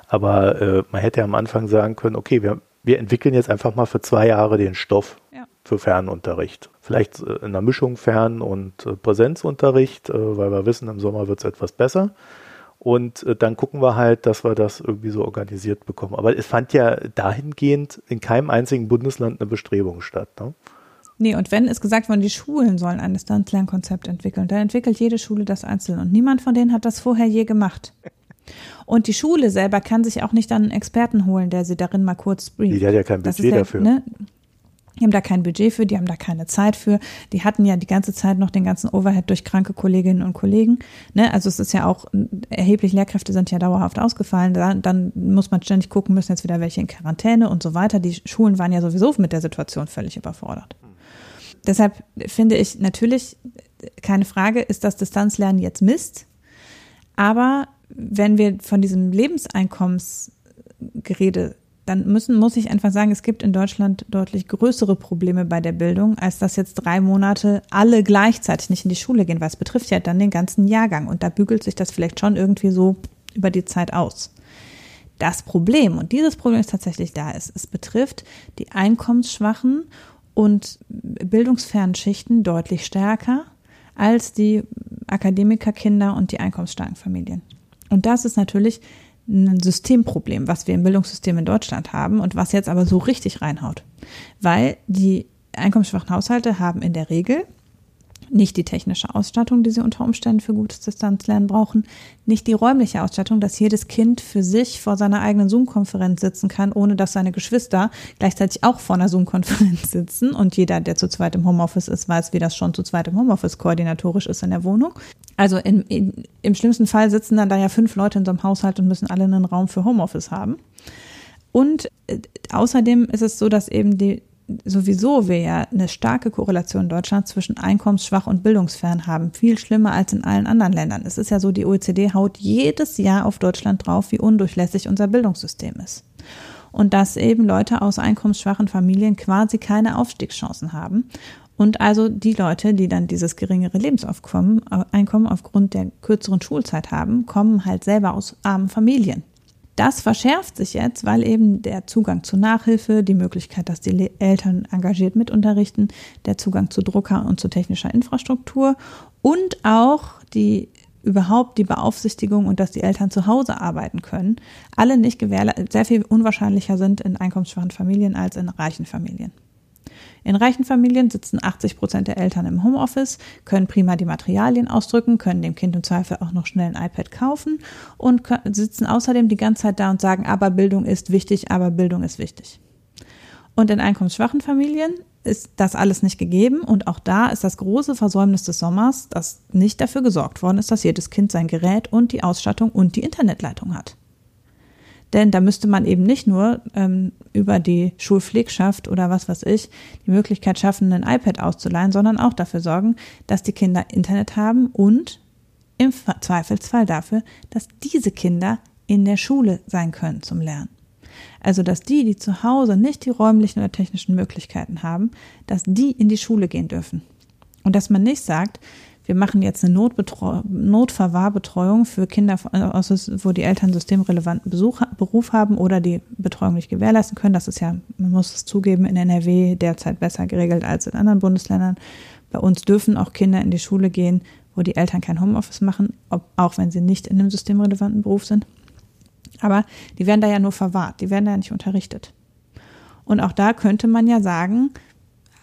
Aber äh, man hätte am Anfang sagen können, okay, wir wir entwickeln jetzt einfach mal für zwei Jahre den Stoff. Ja. für Fernunterricht. Vielleicht äh, in einer Mischung Fern- und äh, Präsenzunterricht, äh, weil wir wissen, im Sommer wird es etwas besser. Und dann gucken wir halt, dass wir das irgendwie so organisiert bekommen. Aber es fand ja dahingehend in keinem einzigen Bundesland eine Bestrebung statt. Ne? Nee, und wenn es gesagt worden, die Schulen sollen ein Distanzlernkonzept entwickeln, dann entwickelt jede Schule das einzeln. Und niemand von denen hat das vorher je gemacht. Und die Schule selber kann sich auch nicht dann einen Experten holen, der sie darin mal kurz brieft. Die hat ja kein Budget ja, dafür. Ne, die haben da kein Budget für, die haben da keine Zeit für. Die hatten ja die ganze Zeit noch den ganzen Overhead durch kranke Kolleginnen und Kollegen. Ne? Also es ist ja auch erheblich, Lehrkräfte sind ja dauerhaft ausgefallen. Da, dann muss man ständig gucken, müssen jetzt wieder welche in Quarantäne und so weiter. Die Schulen waren ja sowieso mit der Situation völlig überfordert. Deshalb finde ich natürlich, keine Frage, ist das Distanzlernen jetzt Mist. Aber wenn wir von diesem Lebenseinkommensgerede dann müssen, muss ich einfach sagen, es gibt in Deutschland deutlich größere Probleme bei der Bildung, als dass jetzt drei Monate alle gleichzeitig nicht in die Schule gehen, weil es betrifft ja dann den ganzen Jahrgang und da bügelt sich das vielleicht schon irgendwie so über die Zeit aus. Das Problem, und dieses Problem ist tatsächlich da, ist, es betrifft die einkommensschwachen und bildungsfernen Schichten deutlich stärker als die Akademikerkinder und die einkommensstarken Familien. Und das ist natürlich ein Systemproblem, was wir im Bildungssystem in Deutschland haben und was jetzt aber so richtig reinhaut. Weil die einkommensschwachen Haushalte haben in der Regel nicht die technische Ausstattung, die sie unter Umständen für gutes Distanzlernen brauchen, nicht die räumliche Ausstattung, dass jedes Kind für sich vor seiner eigenen Zoom-Konferenz sitzen kann, ohne dass seine Geschwister gleichzeitig auch vor einer Zoom-Konferenz sitzen. Und jeder, der zu zweit im Homeoffice ist, weiß, wie das schon zu zweit im Homeoffice koordinatorisch ist in der Wohnung. Also in, in, im schlimmsten Fall sitzen dann da ja fünf Leute in so einem Haushalt und müssen alle einen Raum für Homeoffice haben. Und äh, außerdem ist es so, dass eben die sowieso wir ja eine starke Korrelation in Deutschland zwischen einkommensschwach und bildungsfern haben. Viel schlimmer als in allen anderen Ländern. Es ist ja so, die OECD haut jedes Jahr auf Deutschland drauf, wie undurchlässig unser Bildungssystem ist. Und dass eben Leute aus einkommensschwachen Familien quasi keine Aufstiegschancen haben. Und also die Leute, die dann dieses geringere Lebensaufkommen, Einkommen aufgrund der kürzeren Schulzeit haben, kommen halt selber aus armen Familien. Das verschärft sich jetzt, weil eben der Zugang zu Nachhilfe, die Möglichkeit, dass die Eltern engagiert mitunterrichten, der Zugang zu Drucker und zu technischer Infrastruktur und auch die überhaupt die Beaufsichtigung und dass die Eltern zu Hause arbeiten können, alle nicht sehr viel unwahrscheinlicher sind in einkommensschwachen Familien als in reichen Familien. In reichen Familien sitzen 80 Prozent der Eltern im Homeoffice, können prima die Materialien ausdrücken, können dem Kind im Zweifel auch noch schnell ein iPad kaufen und sitzen außerdem die ganze Zeit da und sagen, aber Bildung ist wichtig, aber Bildung ist wichtig. Und in einkommensschwachen Familien ist das alles nicht gegeben und auch da ist das große Versäumnis des Sommers, dass nicht dafür gesorgt worden ist, dass jedes Kind sein Gerät und die Ausstattung und die Internetleitung hat. Denn da müsste man eben nicht nur ähm, über die Schulpflegschaft oder was weiß ich die Möglichkeit schaffen, ein iPad auszuleihen, sondern auch dafür sorgen, dass die Kinder Internet haben und im Zweifelsfall dafür, dass diese Kinder in der Schule sein können zum Lernen. Also, dass die, die zu Hause nicht die räumlichen oder technischen Möglichkeiten haben, dass die in die Schule gehen dürfen. Und dass man nicht sagt, wir machen jetzt eine Notverwahrbetreuung für Kinder, wo die Eltern systemrelevanten Besuch, Beruf haben oder die Betreuung nicht gewährleisten können. Das ist ja, man muss es zugeben, in NRW derzeit besser geregelt als in anderen Bundesländern. Bei uns dürfen auch Kinder in die Schule gehen, wo die Eltern kein Homeoffice machen, ob, auch wenn sie nicht in einem systemrelevanten Beruf sind. Aber die werden da ja nur verwahrt, die werden da ja nicht unterrichtet. Und auch da könnte man ja sagen,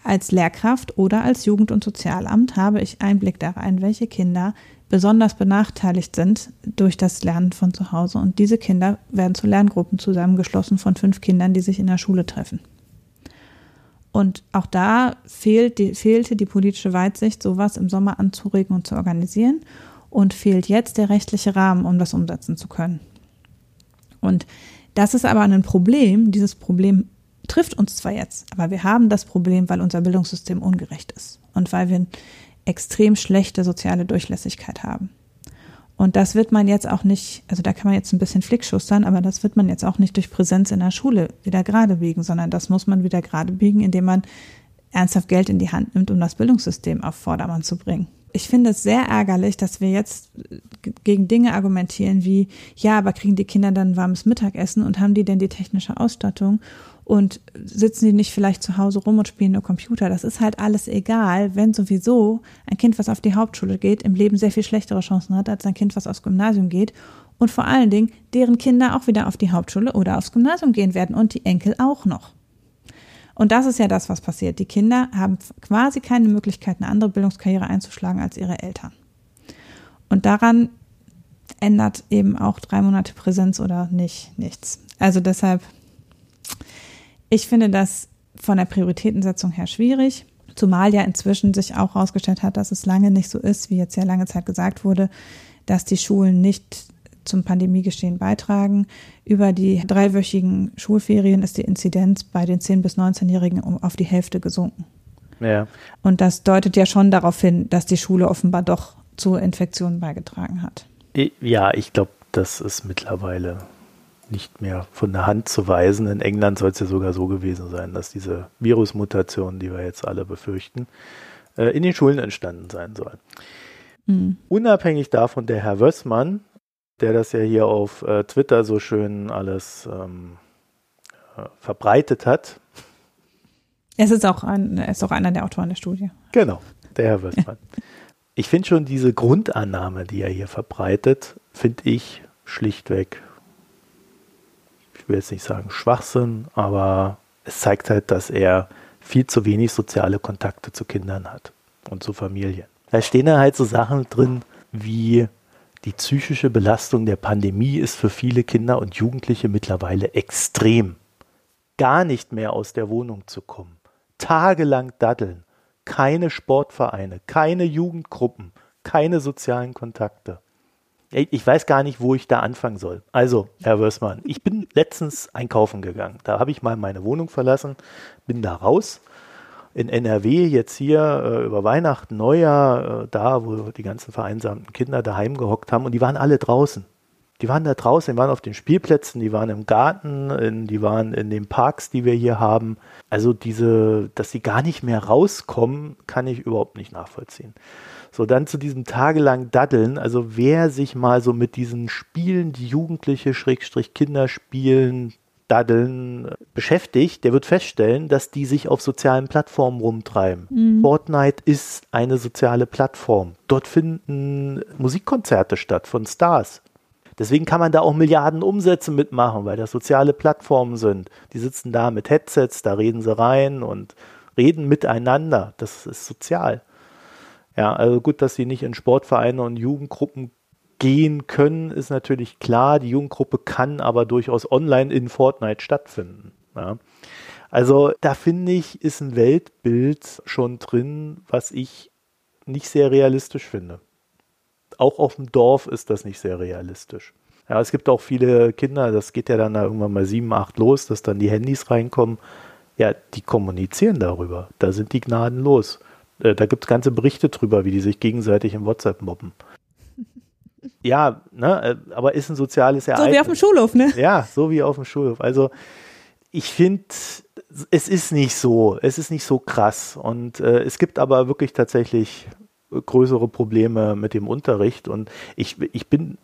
als Lehrkraft oder als Jugend- und Sozialamt habe ich Einblick da rein, welche Kinder besonders benachteiligt sind durch das Lernen von zu Hause. Und diese Kinder werden zu Lerngruppen zusammengeschlossen von fünf Kindern, die sich in der Schule treffen. Und auch da fehlt die, fehlte die politische Weitsicht, sowas im Sommer anzuregen und zu organisieren. Und fehlt jetzt der rechtliche Rahmen, um das umsetzen zu können. Und das ist aber ein Problem. Dieses Problem trifft uns zwar jetzt, aber wir haben das Problem, weil unser Bildungssystem ungerecht ist und weil wir eine extrem schlechte soziale Durchlässigkeit haben. Und das wird man jetzt auch nicht, also da kann man jetzt ein bisschen flickschustern, aber das wird man jetzt auch nicht durch Präsenz in der Schule wieder gerade biegen, sondern das muss man wieder gerade biegen, indem man ernsthaft Geld in die Hand nimmt, um das Bildungssystem auf Vordermann zu bringen. ich finde es sehr ärgerlich, dass wir jetzt gegen Dinge argumentieren wie, ja, aber kriegen die Kinder dann warmes Mittagessen und haben die denn die technische Ausstattung und sitzen die nicht vielleicht zu Hause rum und spielen nur Computer? Das ist halt alles egal, wenn sowieso ein Kind, was auf die Hauptschule geht, im Leben sehr viel schlechtere Chancen hat als ein Kind, was aufs Gymnasium geht und vor allen Dingen deren Kinder auch wieder auf die Hauptschule oder aufs Gymnasium gehen werden und die Enkel auch noch. Und das ist ja das, was passiert. Die Kinder haben quasi keine Möglichkeit, eine andere Bildungskarriere einzuschlagen als ihre Eltern. Und daran ändert eben auch drei Monate Präsenz oder nicht nichts. Also deshalb, ich finde das von der Prioritätensetzung her schwierig, zumal ja inzwischen sich auch herausgestellt hat, dass es lange nicht so ist, wie jetzt ja lange Zeit gesagt wurde, dass die Schulen nicht zum Pandemiegeschehen beitragen. Über die dreiwöchigen Schulferien ist die Inzidenz bei den 10- bis 19-Jährigen um auf die Hälfte gesunken. Ja. Und das deutet ja schon darauf hin, dass die Schule offenbar doch zur Infektion beigetragen hat. Ja, ich glaube, das ist mittlerweile nicht mehr von der Hand zu weisen. In England soll es ja sogar so gewesen sein, dass diese Virusmutation, die wir jetzt alle befürchten, äh, in den Schulen entstanden sein soll. Mhm. Unabhängig davon, der Herr Wössmann der das ja hier auf äh, Twitter so schön alles ähm, äh, verbreitet hat. Es ist auch ein, er ist auch einer der Autoren der Studie. Genau, der Herr Wissmann. ich finde schon diese Grundannahme, die er hier verbreitet, finde ich schlichtweg, ich will jetzt nicht sagen Schwachsinn, aber es zeigt halt, dass er viel zu wenig soziale Kontakte zu Kindern hat und zu Familien. Da stehen da halt so Sachen drin wie die psychische Belastung der Pandemie ist für viele Kinder und Jugendliche mittlerweile extrem. Gar nicht mehr aus der Wohnung zu kommen, tagelang daddeln, keine Sportvereine, keine Jugendgruppen, keine sozialen Kontakte. Ich weiß gar nicht, wo ich da anfangen soll. Also, Herr Wörsmann, ich bin letztens einkaufen gegangen. Da habe ich mal meine Wohnung verlassen, bin da raus in NRW jetzt hier äh, über Weihnachten, Neujahr, äh, da, wo die ganzen vereinsamten Kinder daheim gehockt haben und die waren alle draußen. Die waren da draußen, die waren auf den Spielplätzen, die waren im Garten, in, die waren in den Parks, die wir hier haben. Also diese, dass sie gar nicht mehr rauskommen, kann ich überhaupt nicht nachvollziehen. So, dann zu diesem tagelang Daddeln. Also wer sich mal so mit diesen Spielen, die Jugendliche, Schrägstrich Kinder spielen, Daddeln beschäftigt, der wird feststellen, dass die sich auf sozialen Plattformen rumtreiben. Mhm. Fortnite ist eine soziale Plattform. Dort finden Musikkonzerte statt von Stars. Deswegen kann man da auch Milliarden Umsätze mitmachen, weil das soziale Plattformen sind. Die sitzen da mit Headsets, da reden sie rein und reden miteinander. Das ist sozial. Ja, also gut, dass sie nicht in Sportvereine und Jugendgruppen gehen können, ist natürlich klar. Die Jugendgruppe kann aber durchaus online in Fortnite stattfinden. Ja. Also da finde ich, ist ein Weltbild schon drin, was ich nicht sehr realistisch finde. Auch auf dem Dorf ist das nicht sehr realistisch. Ja, es gibt auch viele Kinder, das geht ja dann da irgendwann mal sieben, acht los, dass dann die Handys reinkommen. Ja, die kommunizieren darüber. Da sind die Gnaden los. Äh, da gibt es ganze Berichte drüber, wie die sich gegenseitig im WhatsApp mobben ja, ne, äh, aber ist ein soziales Ereignis. So wie auf dem Schulhof, ne? Ja, so wie auf dem Schulhof. Also ich finde, es ist nicht so, es ist nicht so krass. Und äh, es gibt aber wirklich tatsächlich größere Probleme mit dem Unterricht. Und ich, ich bin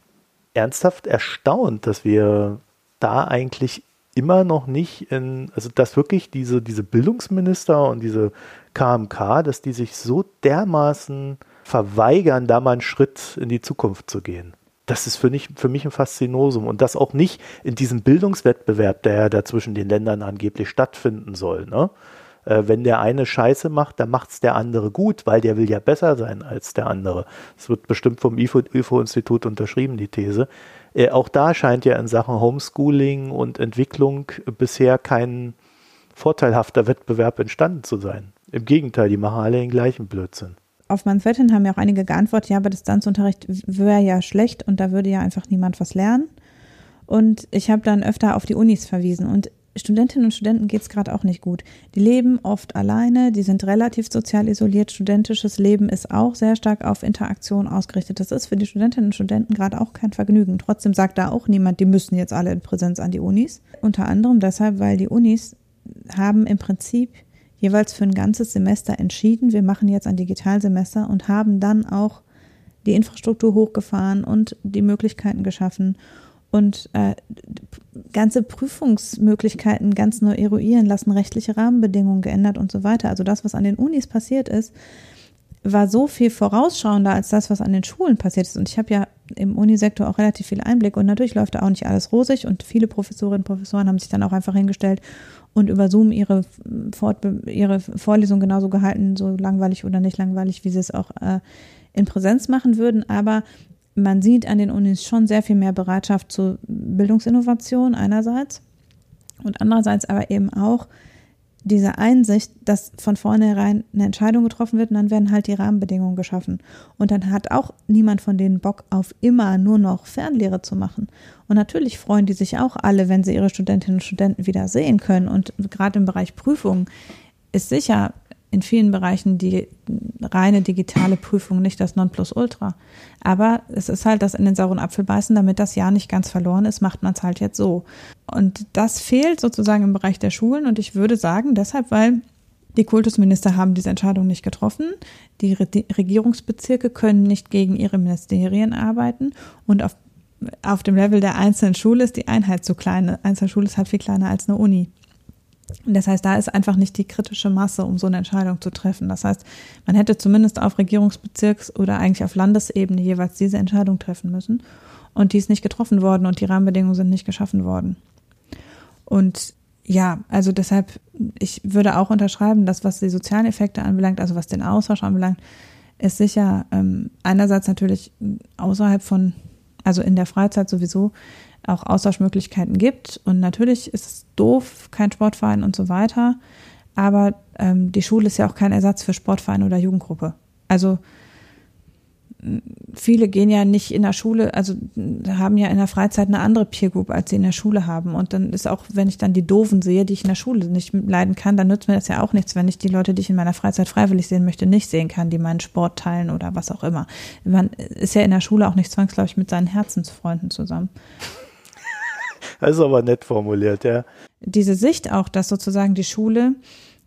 ernsthaft erstaunt, dass wir da eigentlich immer noch nicht in, also dass wirklich diese, diese Bildungsminister und diese KMK, dass die sich so dermaßen verweigern, da mal einen Schritt in die Zukunft zu gehen. Das ist für mich, für mich ein Faszinosum. Und das auch nicht in diesem Bildungswettbewerb, der ja da zwischen den Ländern angeblich stattfinden soll. Ne? Äh, wenn der eine Scheiße macht, dann macht es der andere gut, weil der will ja besser sein als der andere. Es wird bestimmt vom IFO-Institut unterschrieben, die These. Äh, auch da scheint ja in Sachen Homeschooling und Entwicklung bisher kein vorteilhafter Wettbewerb entstanden zu sein. Im Gegenteil, die machen alle den gleichen Blödsinn auf mein Thread haben ja auch einige geantwortet, ja, aber Distanzunterricht wäre ja schlecht und da würde ja einfach niemand was lernen. Und ich habe dann öfter auf die Unis verwiesen und Studentinnen und Studenten geht es gerade auch nicht gut. Die leben oft alleine, die sind relativ sozial isoliert. Studentisches Leben ist auch sehr stark auf Interaktion ausgerichtet. Das ist für die Studentinnen und Studenten gerade auch kein Vergnügen. Trotzdem sagt da auch niemand, die müssen jetzt alle in Präsenz an die Unis. Unter anderem deshalb, weil die Unis haben im Prinzip jeweils für ein ganzes Semester entschieden, wir machen jetzt ein Digitalsemester und haben dann auch die Infrastruktur hochgefahren und die Möglichkeiten geschaffen und äh, ganze Prüfungsmöglichkeiten ganz neu eruieren lassen, rechtliche Rahmenbedingungen geändert und so weiter. Also das, was an den Unis passiert ist, war so viel vorausschauender als das, was an den Schulen passiert ist. Und ich habe ja im Unisektor auch relativ viel Einblick und natürlich läuft da auch nicht alles rosig und viele Professorinnen und Professoren haben sich dann auch einfach hingestellt und über Zoom ihre, Fortbe ihre Vorlesung genauso gehalten, so langweilig oder nicht langweilig, wie sie es auch äh, in Präsenz machen würden. Aber man sieht an den Unis schon sehr viel mehr Bereitschaft zur Bildungsinnovation einerseits und andererseits aber eben auch diese Einsicht, dass von vornherein eine Entscheidung getroffen wird und dann werden halt die Rahmenbedingungen geschaffen. Und dann hat auch niemand von denen Bock auf immer nur noch Fernlehre zu machen. Und natürlich freuen die sich auch alle, wenn sie ihre Studentinnen und Studenten wieder sehen können. Und gerade im Bereich Prüfungen ist sicher in vielen Bereichen die reine digitale Prüfung nicht das Nonplusultra. Aber es ist halt das in den sauren Apfel beißen, damit das Jahr nicht ganz verloren ist, macht man es halt jetzt so. Und das fehlt sozusagen im Bereich der Schulen und ich würde sagen, deshalb, weil die Kultusminister haben diese Entscheidung nicht getroffen. Die Regierungsbezirke können nicht gegen ihre Ministerien arbeiten und auf, auf dem Level der einzelnen Schule ist die Einheit zu klein. Eine Einzelschule ist halt viel kleiner als eine Uni. Das heißt, da ist einfach nicht die kritische Masse, um so eine Entscheidung zu treffen. Das heißt, man hätte zumindest auf Regierungsbezirks- oder eigentlich auf Landesebene jeweils diese Entscheidung treffen müssen. Und die ist nicht getroffen worden und die Rahmenbedingungen sind nicht geschaffen worden. Und ja, also deshalb, ich würde auch unterschreiben, dass was die sozialen Effekte anbelangt, also was den Austausch anbelangt, ist sicher ähm, einerseits natürlich außerhalb von, also in der Freizeit sowieso, auch Austauschmöglichkeiten gibt. Und natürlich ist es doof, kein Sportverein und so weiter. Aber ähm, die Schule ist ja auch kein Ersatz für Sportverein oder Jugendgruppe. Also viele gehen ja nicht in der Schule, also haben ja in der Freizeit eine andere Peer Group, als sie in der Schule haben. Und dann ist auch, wenn ich dann die Doofen sehe, die ich in der Schule nicht leiden kann, dann nützt mir das ja auch nichts, wenn ich die Leute, die ich in meiner Freizeit freiwillig sehen möchte, nicht sehen kann, die meinen Sport teilen oder was auch immer. Man ist ja in der Schule auch nicht zwangsläufig mit seinen Herzensfreunden zusammen. Das ist aber nett formuliert, ja. Diese Sicht auch, dass sozusagen die Schule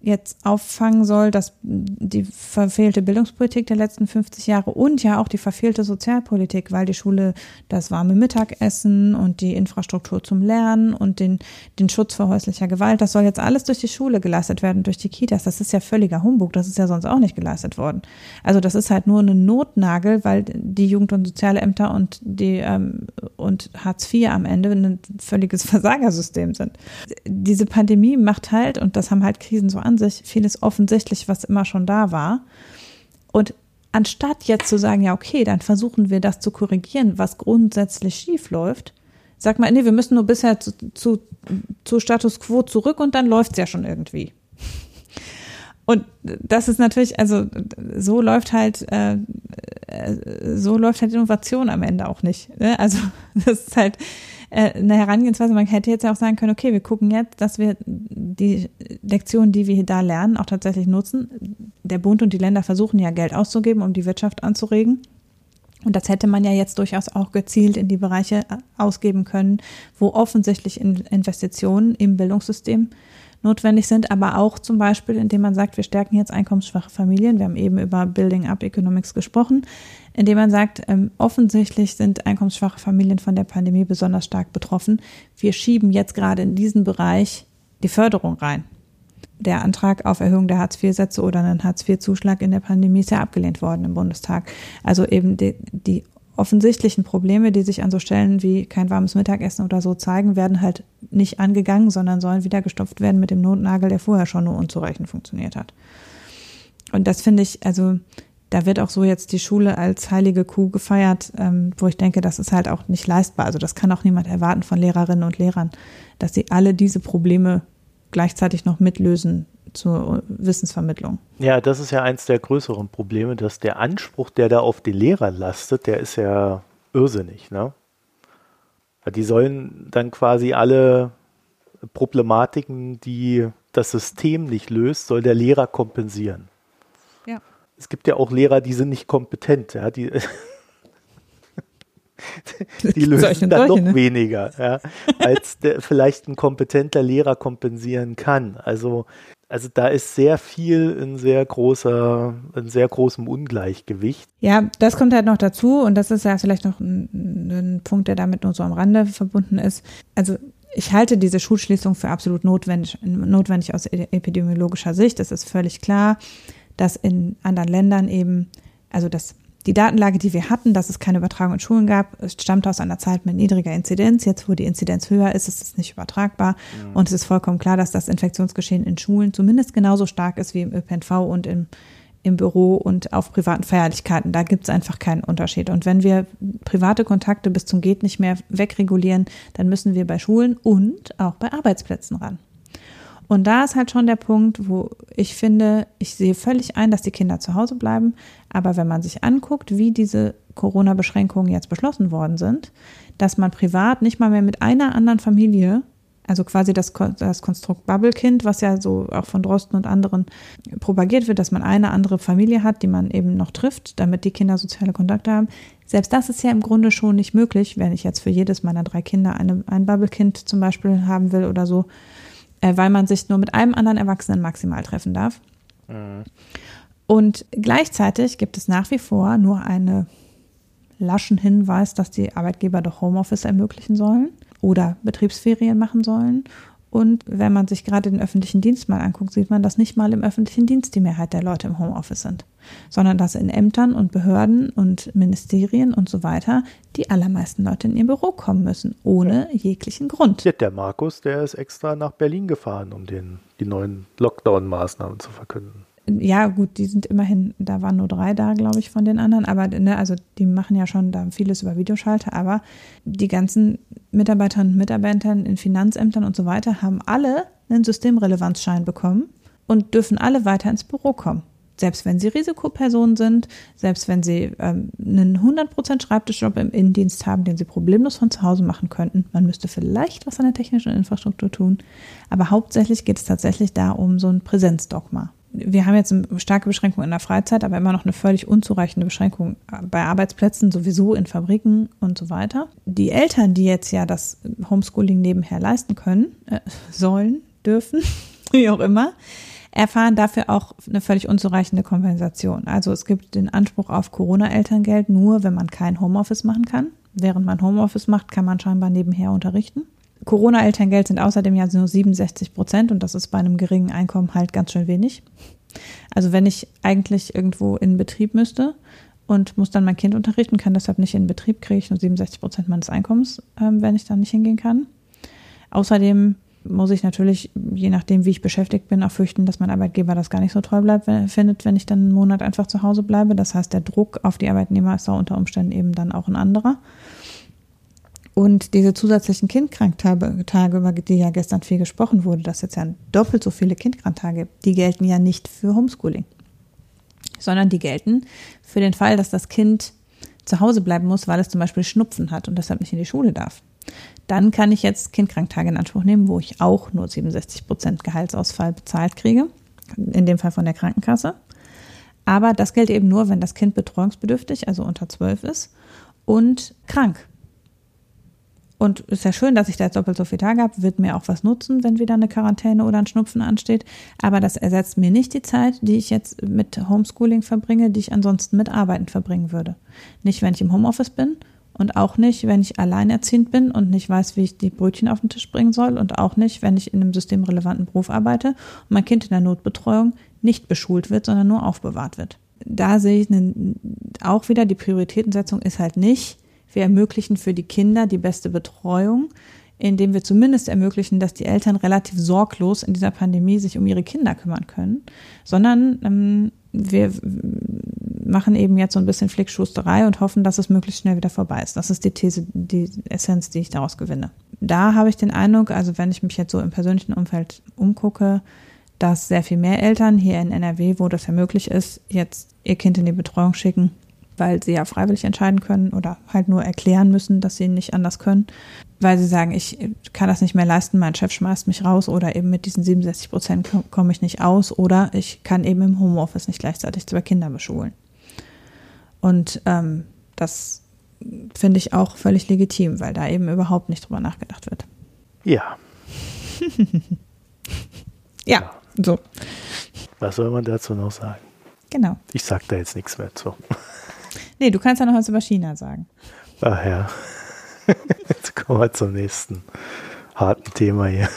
jetzt auffangen soll, dass die verfehlte Bildungspolitik der letzten 50 Jahre und ja auch die verfehlte Sozialpolitik, weil die Schule das warme Mittagessen und die Infrastruktur zum Lernen und den, den Schutz vor häuslicher Gewalt, das soll jetzt alles durch die Schule geleistet werden, durch die Kitas. Das ist ja völliger Humbug, das ist ja sonst auch nicht geleistet worden. Also das ist halt nur eine Notnagel, weil die Jugend- und Sozialämter und die ähm, und Hartz IV am Ende ein völliges Versagersystem sind. Diese Pandemie macht halt, und das haben halt Krisen so an sich, vieles offensichtlich, was immer schon da war. Und anstatt jetzt zu sagen, ja, okay, dann versuchen wir das zu korrigieren, was grundsätzlich schief läuft, sagt man, nee, wir müssen nur bisher zu, zu, zu Status quo zurück und dann läuft es ja schon irgendwie. Und das ist natürlich, also so läuft halt, äh, so läuft halt Innovation am Ende auch nicht. Ne? Also das ist halt, äh, eine Herangehensweise. Man hätte jetzt ja auch sagen können, okay, wir gucken jetzt, dass wir die Lektionen, die wir da lernen, auch tatsächlich nutzen. Der Bund und die Länder versuchen ja Geld auszugeben, um die Wirtschaft anzuregen. Und das hätte man ja jetzt durchaus auch gezielt in die Bereiche äh, ausgeben können, wo offensichtlich Investitionen im Bildungssystem notwendig sind, aber auch zum Beispiel, indem man sagt, wir stärken jetzt einkommensschwache Familien. Wir haben eben über Building Up Economics gesprochen, indem man sagt, ähm, offensichtlich sind einkommensschwache Familien von der Pandemie besonders stark betroffen. Wir schieben jetzt gerade in diesen Bereich die Förderung rein. Der Antrag auf Erhöhung der Hartz-IV-Sätze oder einen Hartz-IV-Zuschlag in der Pandemie ist ja abgelehnt worden im Bundestag. Also eben die, die offensichtlichen Probleme, die sich an so Stellen wie kein warmes Mittagessen oder so zeigen, werden halt nicht angegangen, sondern sollen wieder gestopft werden mit dem Notnagel, der vorher schon nur unzureichend funktioniert hat. Und das finde ich, also da wird auch so jetzt die Schule als heilige Kuh gefeiert, ähm, wo ich denke, das ist halt auch nicht leistbar. Also das kann auch niemand erwarten von Lehrerinnen und Lehrern, dass sie alle diese Probleme gleichzeitig noch mitlösen zur Wissensvermittlung. Ja, das ist ja eins der größeren Probleme, dass der Anspruch, der da auf die Lehrer lastet, der ist ja irrsinnig. Ne? Die sollen dann quasi alle Problematiken, die das System nicht löst, soll der Lehrer kompensieren. Ja. Es gibt ja auch Lehrer, die sind nicht kompetent. Ja, die die lösen dann noch ne? weniger, ja, als der, vielleicht ein kompetenter Lehrer kompensieren kann. Also Also da ist sehr viel in sehr großer, in sehr großem Ungleichgewicht. Ja, das kommt halt noch dazu und das ist ja vielleicht noch ein, ein Punkt, der damit nur so am Rande verbunden ist. Also ich halte diese Schulschließung für absolut notwendig, notwendig aus e-, epidemiologischer Sicht. Es ist völlig klar, dass in anderen Ländern eben, also das die Datenlage, die wir hatten, dass es keine Übertragung in Schulen gab, stammt aus einer Zeit mit niedriger Inzidenz. Jetzt, wo die Inzidenz höher ist, ist es nicht übertragbar. Ja. Und es ist vollkommen klar, dass das Infektionsgeschehen in Schulen zumindest genauso stark ist wie im ÖPNV und im, im Büro und auf privaten Feierlichkeiten. Da gibt es einfach keinen Unterschied. Und wenn wir private Kontakte bis zum Geht nicht mehr wegregulieren, dann müssen wir bei Schulen und auch bei Arbeitsplätzen ran. Und da ist halt schon der Punkt, wo ich finde, ich sehe völlig ein, dass die Kinder zu Hause bleiben. Aber wenn man sich anguckt, wie diese Corona-Beschränkungen jetzt beschlossen worden sind, dass man privat nicht mal mehr mit einer anderen Familie, also quasi das, das Konstrukt Bubblekind, was ja so auch von Drosten und anderen propagiert wird, dass man eine andere Familie hat, die man eben noch trifft, damit die Kinder soziale Kontakte haben. Selbst das ist ja im Grunde schon nicht möglich, wenn ich jetzt für jedes meiner drei Kinder eine, ein Bubblekind zum Beispiel haben will oder so äh, weil man sich nur mit einem anderen Erwachsenen maximal treffen darf. Mhm. Und gleichzeitig gibt es nach wie vor nur einen laschen Hinweis, dass die Arbeitgeber doch Homeoffice ermöglichen sollen oder Betriebsferien machen sollen und wenn man sich gerade den öffentlichen Dienst mal anguckt, sieht man, dass nicht mal im öffentlichen Dienst die Mehrheit der Leute im Homeoffice sind, sondern dass in Ämtern und Behörden und Ministerien und so weiter die allermeisten Leute in ihr Büro kommen müssen, ohne jeglichen Grund. Der Markus, der ist extra nach Berlin gefahren, um den, die neuen Lockdown-Maßnahmen zu verkünden ja, gut, die sind immerhin, da waren nur drei da, glaube ich, von den anderen, aber ne, also die machen ja schon da vieles über Videoschalter, aber die ganzen Mitarbeiterinnen und Mitarbeiter in Finanzämtern und so weiter haben alle einen Systemrelevanzschein bekommen und dürfen alle weiter ins Büro kommen. Selbst wenn sie Risikopersonen sind, selbst wenn sie ähm, einen 100% Schreibtischjob im Innendienst haben, den sie problemlos von zu Hause machen könnten. Man müsste vielleicht was an der technischen Infrastruktur tun. Aber hauptsächlich geht es tatsächlich da um so ein Präsenzdogma wir haben jetzt eine starke Beschränkung in der Freizeit, aber immer noch eine völlig unzureichende Beschränkung bei Arbeitsplätzen, sowieso in Fabriken und so weiter. Die Eltern, die jetzt ja das Homeschooling nebenher leisten können, äh, sollen, dürfen, wie auch immer, erfahren dafür auch eine völlig unzureichende Kompensation. Also es gibt den Anspruch auf Corona-Elterngeld nur, wenn man kein Homeoffice machen kann. Während man Homeoffice macht, kann man scheinbar nebenher unterrichten. Corona-Elterngeld sind außerdem ja nur 67 Prozent und das ist bei einem geringen Einkommen halt ganz schön wenig. Also wenn ich eigentlich irgendwo in Betrieb müsste und muss dann mein Kind unterrichten, kann deshalb nicht in Betrieb, kriege ich nur 67 Prozent meines Einkommens, ähm, wenn ich dann nicht hingehen kann. Außerdem muss ich natürlich, je nachdem, wie ich beschäftigt bin, auch fürchten, dass mein Arbeitgeber das gar nicht so toll bleibt, findet, wenn ich dann einen Monat einfach zu Hause bleibe. Das heißt, der Druck auf die Arbeitnehmer ist da unter Umständen eben dann auch ein anderer. Und diese zusätzlichen Kindkranktage, über die ja gestern viel gesprochen wurde, dass jetzt ja doppelt so viele Kindkranktage die gelten ja nicht für Homeschooling, sondern die gelten für den Fall, dass das Kind zu Hause bleiben muss, weil es zum Beispiel Schnupfen hat und deshalb nicht in die Schule darf. Dann kann ich jetzt Kindkranktage in Anspruch nehmen, wo ich auch nur 67 Prozent Gehaltsausfall bezahlt kriege, in dem Fall von der Krankenkasse. Aber das gilt eben nur, wenn das Kind betreuungsbedürftig, also unter 12 ist und krank. Und ist ja schön, dass ich da jetzt doppelt so viele Tage habe, wird mir auch was nutzen, wenn wieder eine Quarantäne oder ein Schnupfen ansteht. Aber das ersetzt mir nicht die Zeit, die ich jetzt mit Homeschooling verbringe, die ich ansonsten mit Arbeiten verbringen würde. Nicht, wenn ich im Homeoffice bin und auch nicht, wenn ich alleinerziehend bin und nicht weiß, wie ich die Brötchen auf den Tisch bringen soll und auch nicht, wenn ich in einem systemrelevanten Beruf arbeite und mein Kind in der Notbetreuung nicht beschult wird, sondern nur aufbewahrt wird. Da sehe ich auch wieder, die Prioritätensetzung ist halt nicht, wir ermöglichen für die Kinder die beste Betreuung, indem wir zumindest ermöglichen, dass die Eltern relativ sorglos in dieser Pandemie sich um ihre Kinder kümmern können, sondern ähm, wir machen eben jetzt so ein bisschen Flickschusterei und hoffen, dass es möglichst schnell wieder vorbei ist. Das ist die These, die Essenz, die ich daraus gewinne. Da habe ich den Eindruck, also wenn ich mich jetzt so im persönlichen Umfeld umgucke, dass sehr viel mehr Eltern hier in NRW, wo das ja möglich ist, jetzt ihr Kind in die Betreuung schicken, weil sie ja freiwillig entscheiden können oder halt nur erklären müssen, dass sie nicht anders können, weil sie sagen, ich kann das nicht mehr leisten, mein Chef schmeißt mich raus oder eben mit diesen 67 Prozent komme ich nicht aus oder ich kann eben im Homeoffice nicht gleichzeitig zwei Kinder beschulen. Und ähm, das finde ich auch völlig legitim, weil da eben überhaupt nicht drüber nachgedacht wird. Ja. ja. So. Was soll man dazu noch sagen? Genau. Ich sag da jetzt nichts mehr zu. Nee, du kannst ja noch was über China sagen. Ach ja. Jetzt kommen wir zum nächsten harten Thema hier.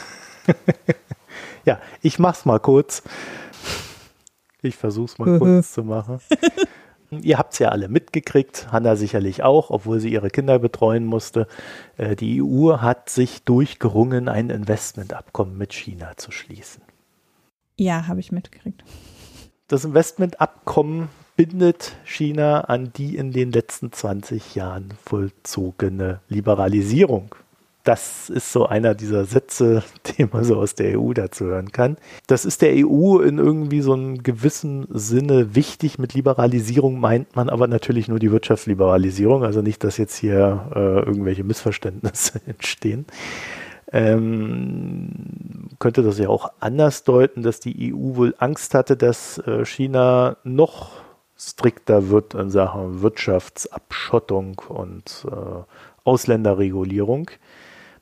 ja, ich mach's mal kurz. Ich versuch's mal kurz zu machen. Ihr habt's ja alle mitgekriegt, Hanna sicherlich auch, obwohl sie ihre Kinder betreuen musste. Äh, die EU hat sich durchgerungen, ein Investmentabkommen mit China zu schließen. Ja, habe ich mitgekriegt. Das Investmentabkommen bindet China an die in den letzten 20 Jahren vollzogene Liberalisierung. Das ist so einer dieser Sätze, den man so aus der EU dazu hören kann. Das ist der EU in irgendwie so einem gewissen Sinne wichtig. Mit Liberalisierung meint man aber natürlich nur die Wirtschaftsliberalisierung, also nicht, dass jetzt hier äh, irgendwelche Missverständnisse entstehen. Ähm, könnte das ja auch anders deuten, dass die EU wohl Angst hatte, dass äh, China noch strikter wird in Sachen Wirtschaftsabschottung und äh, Ausländerregulierung.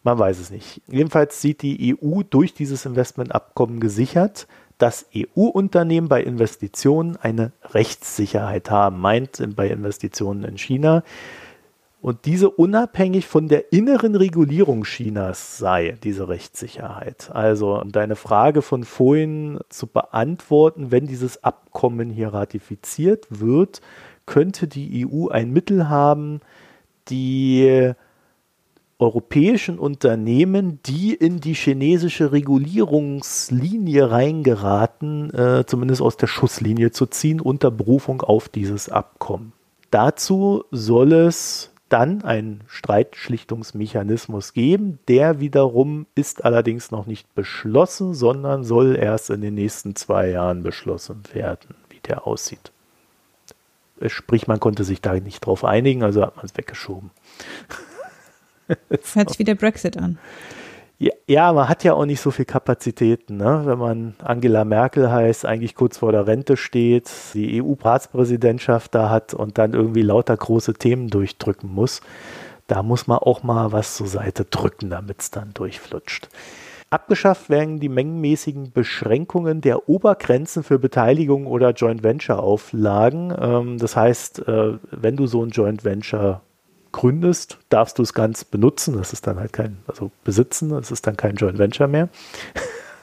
Man weiß es nicht. Jedenfalls sieht die EU durch dieses Investmentabkommen gesichert, dass EU-Unternehmen bei Investitionen eine Rechtssicherheit haben, meint bei Investitionen in China. Und diese unabhängig von der inneren Regulierung Chinas sei, diese Rechtssicherheit. Also um deine Frage von vorhin zu beantworten, wenn dieses Abkommen hier ratifiziert wird, könnte die EU ein Mittel haben, die europäischen Unternehmen, die in die chinesische Regulierungslinie reingeraten, äh, zumindest aus der Schusslinie zu ziehen, unter Berufung auf dieses Abkommen. Dazu soll es dann einen Streitschlichtungsmechanismus geben. Der wiederum ist allerdings noch nicht beschlossen, sondern soll erst in den nächsten zwei Jahren beschlossen werden, wie der aussieht. Sprich, man konnte sich da nicht drauf einigen, also hat man es weggeschoben. Hört sich wie der Brexit an. Ja, man hat ja auch nicht so viel Kapazitäten, ne? wenn man Angela Merkel heißt, eigentlich kurz vor der Rente steht, die EU-Ratspräsidentschaft da hat und dann irgendwie lauter große Themen durchdrücken muss. Da muss man auch mal was zur Seite drücken, damit es dann durchflutscht. Abgeschafft werden die mengenmäßigen Beschränkungen der Obergrenzen für Beteiligung oder Joint Venture Auflagen. Ähm, das heißt, äh, wenn du so ein Joint Venture gründest, darfst du es ganz benutzen. Das ist dann halt kein, also besitzen, das ist dann kein Joint Venture mehr.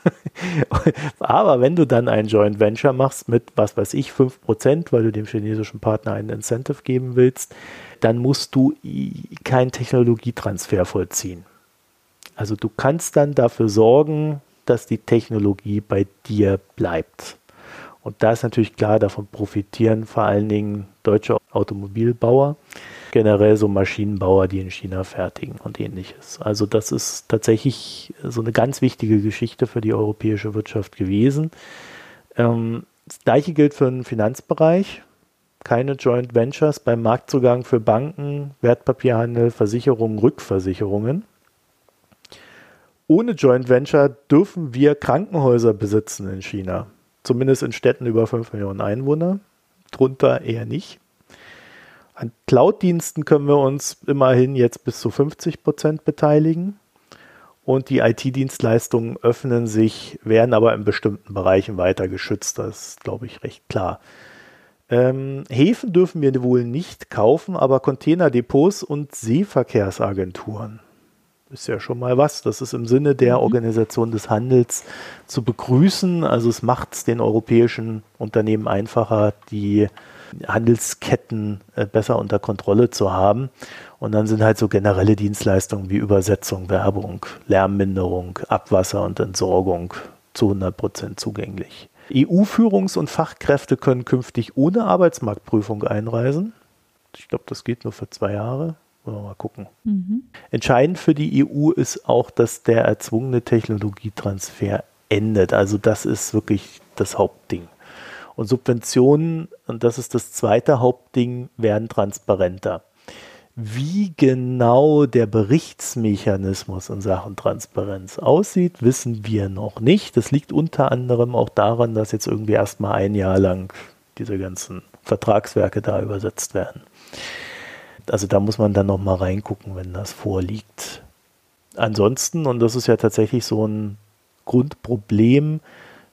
Aber wenn du dann ein Joint Venture machst mit, was weiß ich, 5%, weil du dem chinesischen Partner einen Incentive geben willst, dann musst du keinen Technologietransfer vollziehen. Also du kannst dann dafür sorgen, dass die Technologie bei dir bleibt. Und da ist natürlich klar, davon profitieren vor allen Dingen deutsche Automobilbauer, generell so Maschinenbauer, die in China fertigen und ähnliches. Also das ist tatsächlich so eine ganz wichtige Geschichte für die europäische Wirtschaft gewesen. Ähm, das gleiche gilt für den Finanzbereich. Keine Joint Ventures beim Marktzugang für Banken, Wertpapierhandel, Versicherungen, Rückversicherungen. Ohne Joint Venture dürfen wir Krankenhäuser besitzen in China. Zumindest in Städten über 5 Millionen Einwohner. Drunter eher nicht. An Cloud-Diensten können wir uns immerhin jetzt bis zu 50 Prozent beteiligen. Und die IT-Dienstleistungen öffnen sich, werden aber in bestimmten Bereichen weiter geschützt. Das ist, glaube ich, recht klar. Ähm, Häfen dürfen wir wohl nicht kaufen, aber Containerdepots und Seeverkehrsagenturen. Ist ja schon mal was. Das ist im Sinne der mhm. Organisation des Handels zu begrüßen. Also es macht es den europäischen Unternehmen einfacher, die Handelsketten äh, besser unter Kontrolle zu haben. Und dann sind halt so generelle Dienstleistungen wie Übersetzung, Werbung, Lärmminderung, Abwasser und Entsorgung zu 100 Prozent zugänglich. EU-Führungs- und Fachkräfte können künftig ohne Arbeitsmarktprüfung einreisen. Ich glaube, das geht nur für zwei Jahre. Wollen wir mal gucken. Mhm. Entscheidend für die EU ist auch, dass der erzwungene Technologietransfer endet. Also das ist wirklich das Hauptding. Und Subventionen, und das ist das zweite Hauptding, werden transparenter. Wie genau der Berichtsmechanismus in Sachen Transparenz aussieht, wissen wir noch nicht. Das liegt unter anderem auch daran, dass jetzt irgendwie erstmal ein Jahr lang diese ganzen Vertragswerke da übersetzt werden. Also da muss man dann nochmal reingucken, wenn das vorliegt. Ansonsten, und das ist ja tatsächlich so ein Grundproblem,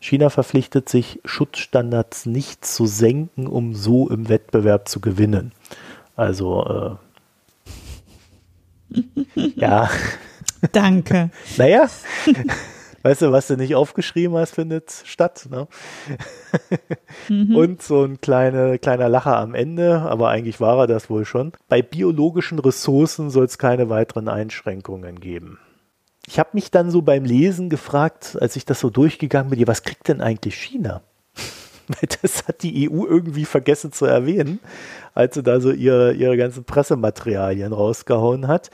China verpflichtet sich, Schutzstandards nicht zu senken, um so im Wettbewerb zu gewinnen. Also, äh, ja. Danke. naja, weißt du, was du nicht aufgeschrieben hast, findet statt. Ne? Mhm. Und so ein kleine, kleiner Lacher am Ende, aber eigentlich war er das wohl schon. Bei biologischen Ressourcen soll es keine weiteren Einschränkungen geben. Ich habe mich dann so beim Lesen gefragt, als ich das so durchgegangen bin, was kriegt denn eigentlich China? das hat die EU irgendwie vergessen zu erwähnen, als sie da so ihre, ihre ganzen Pressematerialien rausgehauen hat.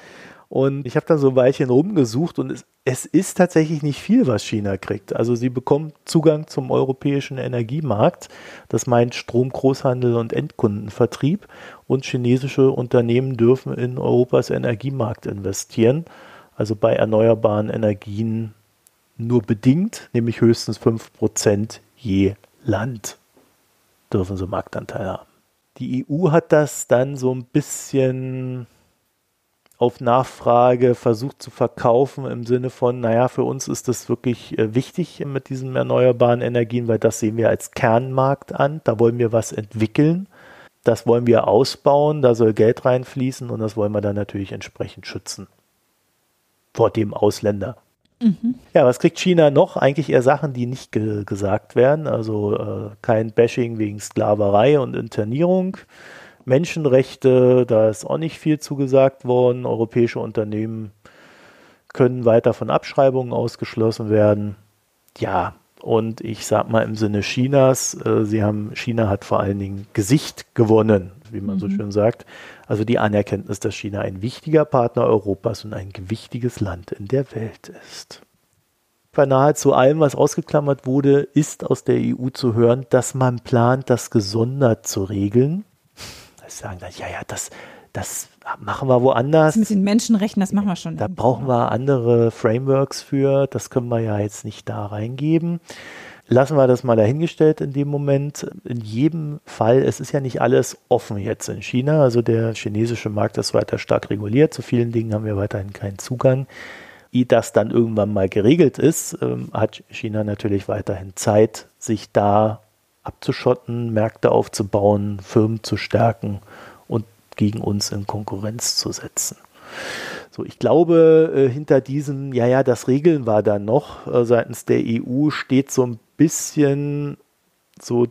Und ich habe dann so ein Weilchen rumgesucht und es, es, ist tatsächlich nicht viel, was China kriegt. Also sie bekommen Zugang zum europäischen Energiemarkt. Das meint Stromgroßhandel und Endkundenvertrieb. Und chinesische Unternehmen dürfen in Europas Energiemarkt investieren. Also bei erneuerbaren Energien nur bedingt, nämlich höchstens 5% je Land dürfen sie Marktanteil haben. Die EU hat das dann so ein bisschen auf Nachfrage versucht zu verkaufen im Sinne von, naja, für uns ist das wirklich äh, wichtig mit diesen erneuerbaren Energien, weil das sehen wir als Kernmarkt an, da wollen wir was entwickeln, das wollen wir ausbauen, da soll Geld reinfließen und das wollen wir dann natürlich entsprechend schützen vor dem Ausländer. Mhm. Ja, was kriegt China noch? Eigentlich eher Sachen, die nicht ge gesagt werden. Also äh, kein Bashing wegen Sklaverei und Internierung. Menschenrechte, da ist auch nicht viel zugesagt worden. Europäische Unternehmen können weiter von Abschreibungen ausgeschlossen werden. Ja, und ich sag mal im Sinne Chinas, äh, sie haben, China hat vor allen Dingen Gesicht gewonnen, wie man mhm. so schön sagt. Also die Anerkenntnis, dass China ein wichtiger Partner Europas und ein gewichtiges Land in der Welt ist. Bei nahezu allem, was ausgeklammert wurde, ist aus der EU zu hören, dass man plant, das gesondert zu regeln sagen dann, ja, ja, das, das machen wir woanders. Das mit den Menschenrechten, das machen wir schon. Da brauchen wir andere Frameworks für, das können wir ja jetzt nicht da reingeben. Lassen wir das mal dahingestellt in dem Moment. In jedem Fall, es ist ja nicht alles offen jetzt in China. Also der chinesische Markt ist weiter stark reguliert. Zu vielen Dingen haben wir weiterhin keinen Zugang. Ehe das dann irgendwann mal geregelt ist, ähm, hat China natürlich weiterhin Zeit, sich da abzuschotten, Märkte aufzubauen, Firmen zu stärken und gegen uns in Konkurrenz zu setzen. So, ich glaube, äh, hinter diesem, ja, ja, das Regeln war dann noch äh, seitens der EU steht so ein bisschen so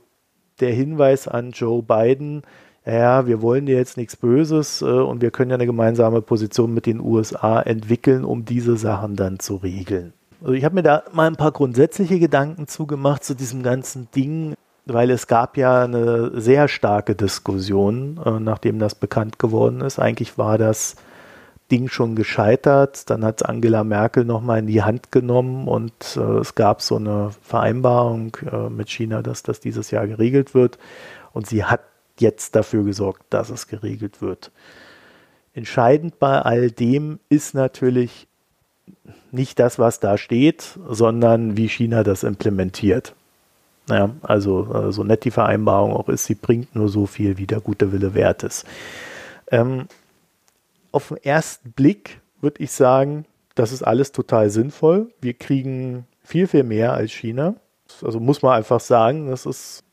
der Hinweis an Joe Biden, ja, wir wollen dir jetzt nichts Böses äh, und wir können ja eine gemeinsame Position mit den USA entwickeln, um diese Sachen dann zu regeln. Also ich habe mir da mal ein paar grundsätzliche Gedanken zugemacht zu diesem ganzen Ding weil es gab ja eine sehr starke Diskussion, äh, nachdem das bekannt geworden ist. Eigentlich war das Ding schon gescheitert. Dann hat Angela Merkel nochmal in die Hand genommen und äh, es gab so eine Vereinbarung äh, mit China, dass das dieses Jahr geregelt wird. Und sie hat jetzt dafür gesorgt, dass es geregelt wird. Entscheidend bei all dem ist natürlich nicht das, was da steht, sondern wie China das implementiert. Naja, also äh, so nett die Vereinbarung auch ist, sie bringt nur so viel, wie der gute Wille wert ist. Ähm, auf den ersten Blick würde ich sagen, das ist alles total sinnvoll. Wir kriegen viel, viel mehr als China. Also muss man einfach sagen, das ist,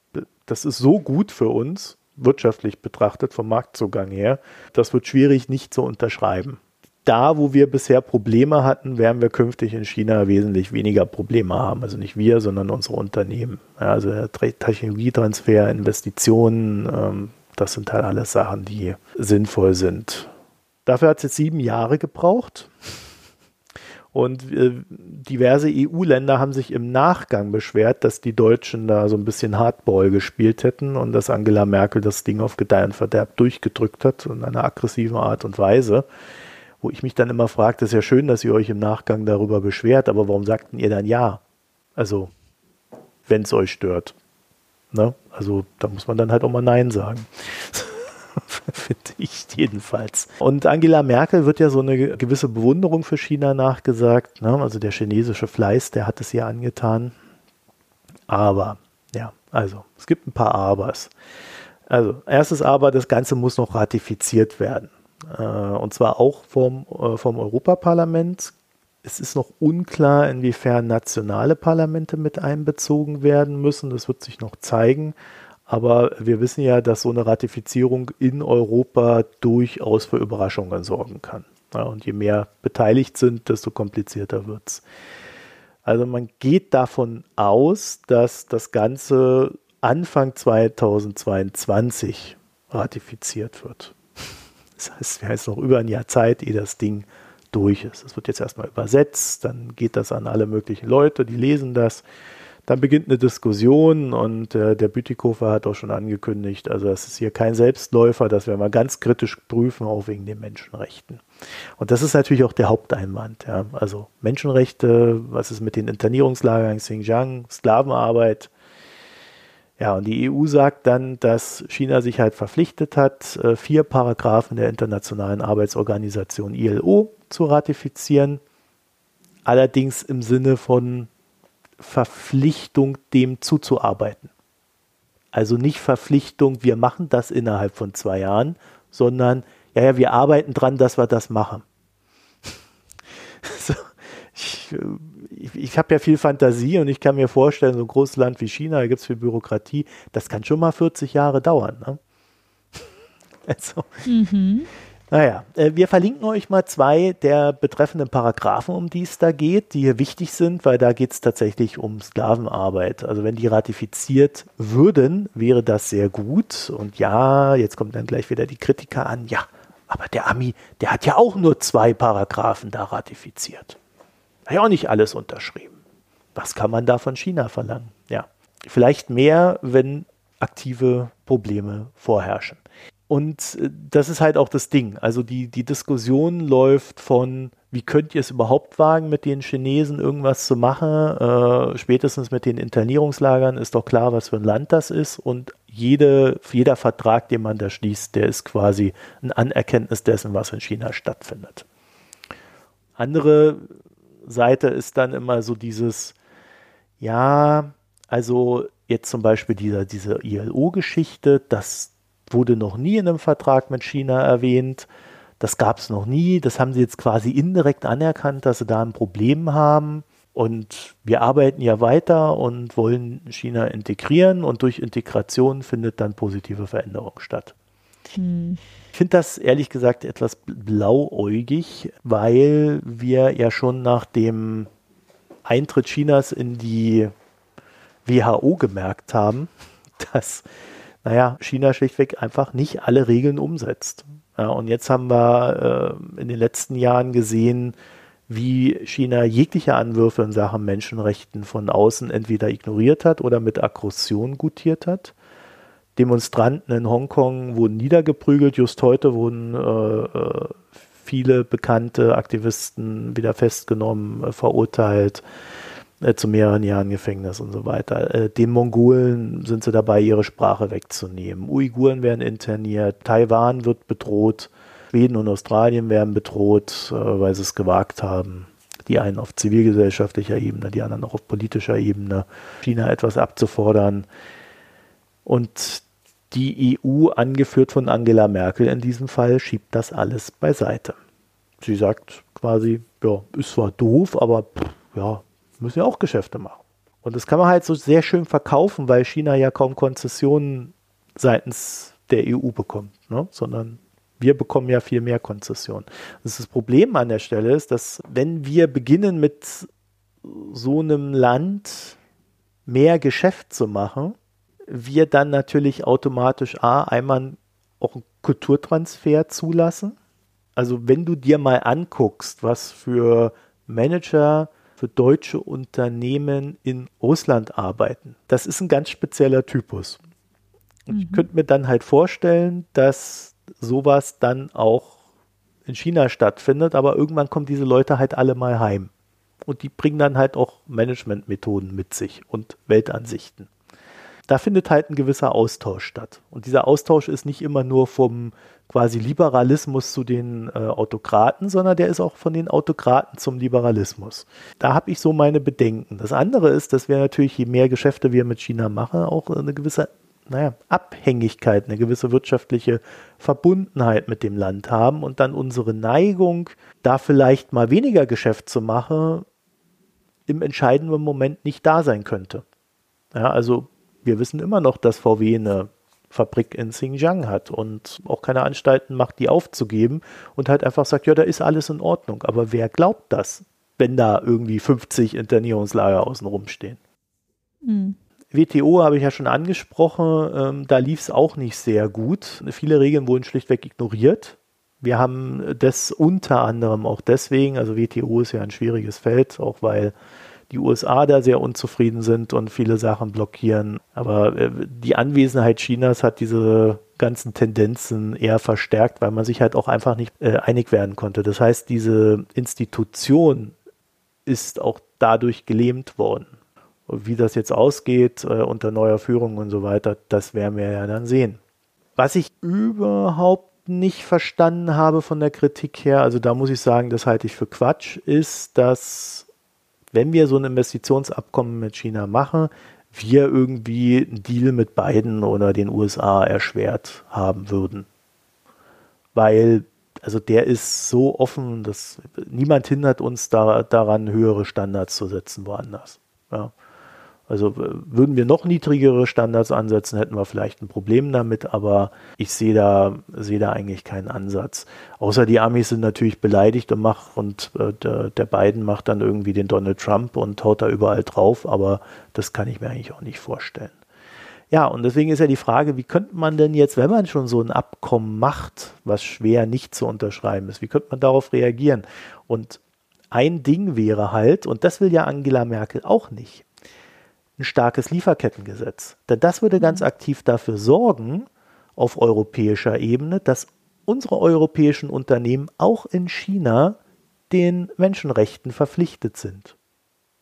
das ist so gut für uns, wirtschaftlich betrachtet, vom Marktzugang her. Das wird schwierig nicht zu unterschreiben da, wo wir bisher Probleme hatten, werden wir künftig in China wesentlich weniger Probleme haben. Also nicht wir, sondern unsere Unternehmen. Ja, also Technologietransfer, Investitionen, ähm, das sind halt alles Sachen, die sinnvoll sind. Dafür hat es jetzt sieben Jahre gebraucht. Und äh, diverse EU-Länder haben sich im Nachgang beschwert, dass die Deutschen da so ein bisschen Hardball gespielt hätten und dass Angela Merkel das Ding auf Gedeih und Verderb durchgedrückt hat in einer aggressiven Art und Weise wo ich mich dann immer frage, das ist ja schön, dass ihr euch im Nachgang darüber beschwert, aber warum sagten ihr dann ja? Also, wenn es euch stört. Ne? Also, da muss man dann halt auch mal Nein sagen. Finde ich jedenfalls. Und Angela Merkel wird ja so eine gewisse Bewunderung für China nachgesagt. Ne? Also der chinesische Fleiß, der hat es ihr angetan. Aber, ja, also, es gibt ein paar Abers. Also, erstes Aber, das Ganze muss noch ratifiziert werden. Äh, und zwar auch vom, äh, vom Europaparlament. Es ist noch unklar, inwiefern nationale Parlamente mit einbezogen werden müssen. Das wird sich noch zeigen. Aber wir wissen ja, dass so eine Ratifizierung in Europa durchaus für Überraschungen sorgen kann. Ja, und je mehr beteiligt sind, desto komplizierter wird es. Also man geht davon aus, dass das Ganze Anfang 2022 ratifiziert wird. Das heißt, wir haben jetzt noch über ein Jahr Zeit, ehe das Ding durch ist. Es wird jetzt erstmal übersetzt, dann geht das an alle möglichen Leute, die lesen das. Dann beginnt eine Diskussion und äh, der Bütikofer hat auch schon angekündigt, also das ist hier kein Selbstläufer, das werden wir ganz kritisch prüfen, auch wegen den Menschenrechten. Und das ist natürlich auch der Haupteinwand. Ja. Also Menschenrechte, was ist mit den Internierungslagern Xinjiang, Sklavenarbeit. Ja, und die EU sagt dann, dass China sich halt verpflichtet hat, äh, vier Paragraphen der Internationalen Arbeitsorganisation ILO zu ratifizieren. Allerdings im Sinne von Verpflichtung, dem zuzuarbeiten. Also nicht Verpflichtung, wir machen das innerhalb von zwei Jahren, sondern ja, ja, wir arbeiten dran, dass wir das machen. so, ich, ich, ich habe ja viel Fantasie und ich kann mir vorstellen, so ein großes Land wie China, da gibt es viel Bürokratie, das kann schon mal 40 Jahre dauern. Ne? also, mhm. Naja, äh, wir verlinken euch mal zwei der betreffenden Paragraphen, um die es da geht, die hier wichtig sind, weil da geht es tatsächlich um Sklavenarbeit. Also wenn die ratifiziert würden, wäre das sehr gut. Und ja, jetzt kommt dann gleich wieder die Kritiker an, ja, aber der Ami, der hat ja auch nur zwei Paragraphen da ratifiziert. Hat ja auch nicht alles unterschrieben. Was kann man da von China verlangen? Ja, vielleicht mehr, wenn aktive Probleme vorherrschen. Und äh, das ist halt auch das Ding. Also die, die Diskussion läuft von, wie könnt ihr es überhaupt wagen, mit den Chinesen irgendwas zu machen? Äh, spätestens mit den Internierungslagern ist doch klar, was für ein Land das ist. Und jede, jeder Vertrag, den man da schließt, der ist quasi ein Anerkenntnis dessen, was in China stattfindet. Andere Seite ist dann immer so dieses, ja, also jetzt zum Beispiel dieser, diese ILO-Geschichte, das, wurde noch nie in einem Vertrag mit China erwähnt. Das gab es noch nie. Das haben sie jetzt quasi indirekt anerkannt, dass sie da ein Problem haben. Und wir arbeiten ja weiter und wollen China integrieren und durch Integration findet dann positive Veränderung statt. Hm. Ich finde das ehrlich gesagt etwas blauäugig, weil wir ja schon nach dem Eintritt Chinas in die WHO gemerkt haben, dass naja, China schlichtweg einfach nicht alle Regeln umsetzt. Ja, und jetzt haben wir äh, in den letzten Jahren gesehen, wie China jegliche Anwürfe in Sachen Menschenrechten von außen entweder ignoriert hat oder mit Aggression gutiert hat. Demonstranten in Hongkong wurden niedergeprügelt. Just heute wurden äh, äh viele bekannte Aktivisten wieder festgenommen, äh, verurteilt äh, zu mehreren Jahren Gefängnis und so weiter. Äh, den Mongolen sind sie dabei, ihre Sprache wegzunehmen. Uiguren werden interniert, Taiwan wird bedroht, Schweden und Australien werden bedroht, äh, weil sie es gewagt haben. Die einen auf zivilgesellschaftlicher Ebene, die anderen auch auf politischer Ebene, China etwas abzufordern. Und die EU, angeführt von Angela Merkel in diesem Fall, schiebt das alles beiseite. Sie sagt quasi, ja, ist zwar doof, aber pff, ja, müssen ja auch Geschäfte machen. Und das kann man halt so sehr schön verkaufen, weil China ja kaum Konzessionen seitens der EU bekommt, ne? sondern wir bekommen ja viel mehr Konzessionen. Das, das Problem an der Stelle ist, dass wenn wir beginnen mit so einem Land mehr Geschäft zu machen, wir dann natürlich automatisch A, einmal auch einen Kulturtransfer zulassen. Also wenn du dir mal anguckst, was für Manager für deutsche Unternehmen in Russland arbeiten. Das ist ein ganz spezieller Typus. Mhm. ich könnte mir dann halt vorstellen, dass sowas dann auch in China stattfindet, aber irgendwann kommen diese Leute halt alle mal heim. Und die bringen dann halt auch Managementmethoden mit sich und Weltansichten da findet halt ein gewisser Austausch statt. Und dieser Austausch ist nicht immer nur vom quasi Liberalismus zu den äh, Autokraten, sondern der ist auch von den Autokraten zum Liberalismus. Da habe ich so meine Bedenken. Das andere ist, dass wir natürlich, je mehr Geschäfte wir mit China machen, auch eine gewisse naja, Abhängigkeit, eine gewisse wirtschaftliche Verbundenheit mit dem Land haben und dann unsere Neigung, da vielleicht mal weniger Geschäft zu machen, im entscheidenden Moment nicht da sein könnte. Ja, also wir wissen immer noch, dass VW eine Fabrik in Xinjiang hat und auch keine Anstalten macht, die aufzugeben und halt einfach sagt, ja, da ist alles in Ordnung. Aber wer glaubt das, wenn da irgendwie 50 Internierungslager außen rumstehen? Mhm. WTO habe ich ja schon angesprochen, ähm, da lief es auch nicht sehr gut. Viele Regeln wurden schlichtweg ignoriert. Wir haben das unter anderem auch deswegen, also WTO ist ja ein schwieriges Feld, auch weil die USA da sehr unzufrieden sind und viele Sachen blockieren. Aber äh, die Anwesenheit Chinas hat diese ganzen Tendenzen eher verstärkt, weil man sich halt auch einfach nicht äh, einig werden konnte. Das heißt, diese Institution ist auch dadurch gelähmt worden. Wie das jetzt ausgeht äh, unter neuer Führung und so weiter, das werden wir ja dann sehen. Was ich überhaupt nicht verstanden habe von der Kritik her, also da muss ich sagen, das halte ich für Quatsch, ist, dass wenn wir so ein Investitionsabkommen mit China machen, wir irgendwie einen Deal mit Biden oder den USA erschwert haben würden. Weil, also der ist so offen, dass niemand hindert uns da, daran, höhere Standards zu setzen woanders. Ja. Also würden wir noch niedrigere Standards ansetzen, hätten wir vielleicht ein Problem damit, aber ich sehe da, sehe da eigentlich keinen Ansatz. Außer die Amis sind natürlich beleidigt und macht und äh, der, der Biden macht dann irgendwie den Donald Trump und haut da überall drauf, aber das kann ich mir eigentlich auch nicht vorstellen. Ja, und deswegen ist ja die Frage, wie könnte man denn jetzt, wenn man schon so ein Abkommen macht, was schwer nicht zu unterschreiben ist, wie könnte man darauf reagieren? Und ein Ding wäre halt, und das will ja Angela Merkel auch nicht, ein starkes Lieferkettengesetz. Denn das würde ganz mhm. aktiv dafür sorgen, auf europäischer Ebene, dass unsere europäischen Unternehmen auch in China den Menschenrechten verpflichtet sind.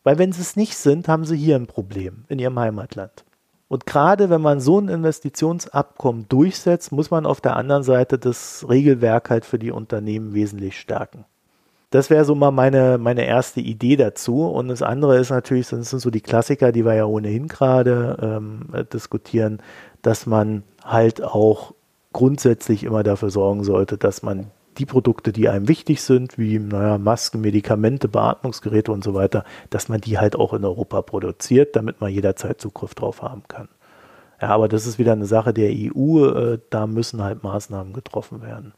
Weil wenn sie es nicht sind, haben sie hier ein Problem in ihrem Heimatland. Und gerade wenn man so ein Investitionsabkommen durchsetzt, muss man auf der anderen Seite das Regelwerk halt für die Unternehmen wesentlich stärken. Das wäre so mal meine, meine erste Idee dazu. Und das andere ist natürlich, das sind so die Klassiker, die wir ja ohnehin gerade ähm, diskutieren, dass man halt auch grundsätzlich immer dafür sorgen sollte, dass man die Produkte, die einem wichtig sind, wie naja, Masken, Medikamente, Beatmungsgeräte und so weiter, dass man die halt auch in Europa produziert, damit man jederzeit Zugriff drauf haben kann. Ja, aber das ist wieder eine Sache der EU, äh, da müssen halt Maßnahmen getroffen werden.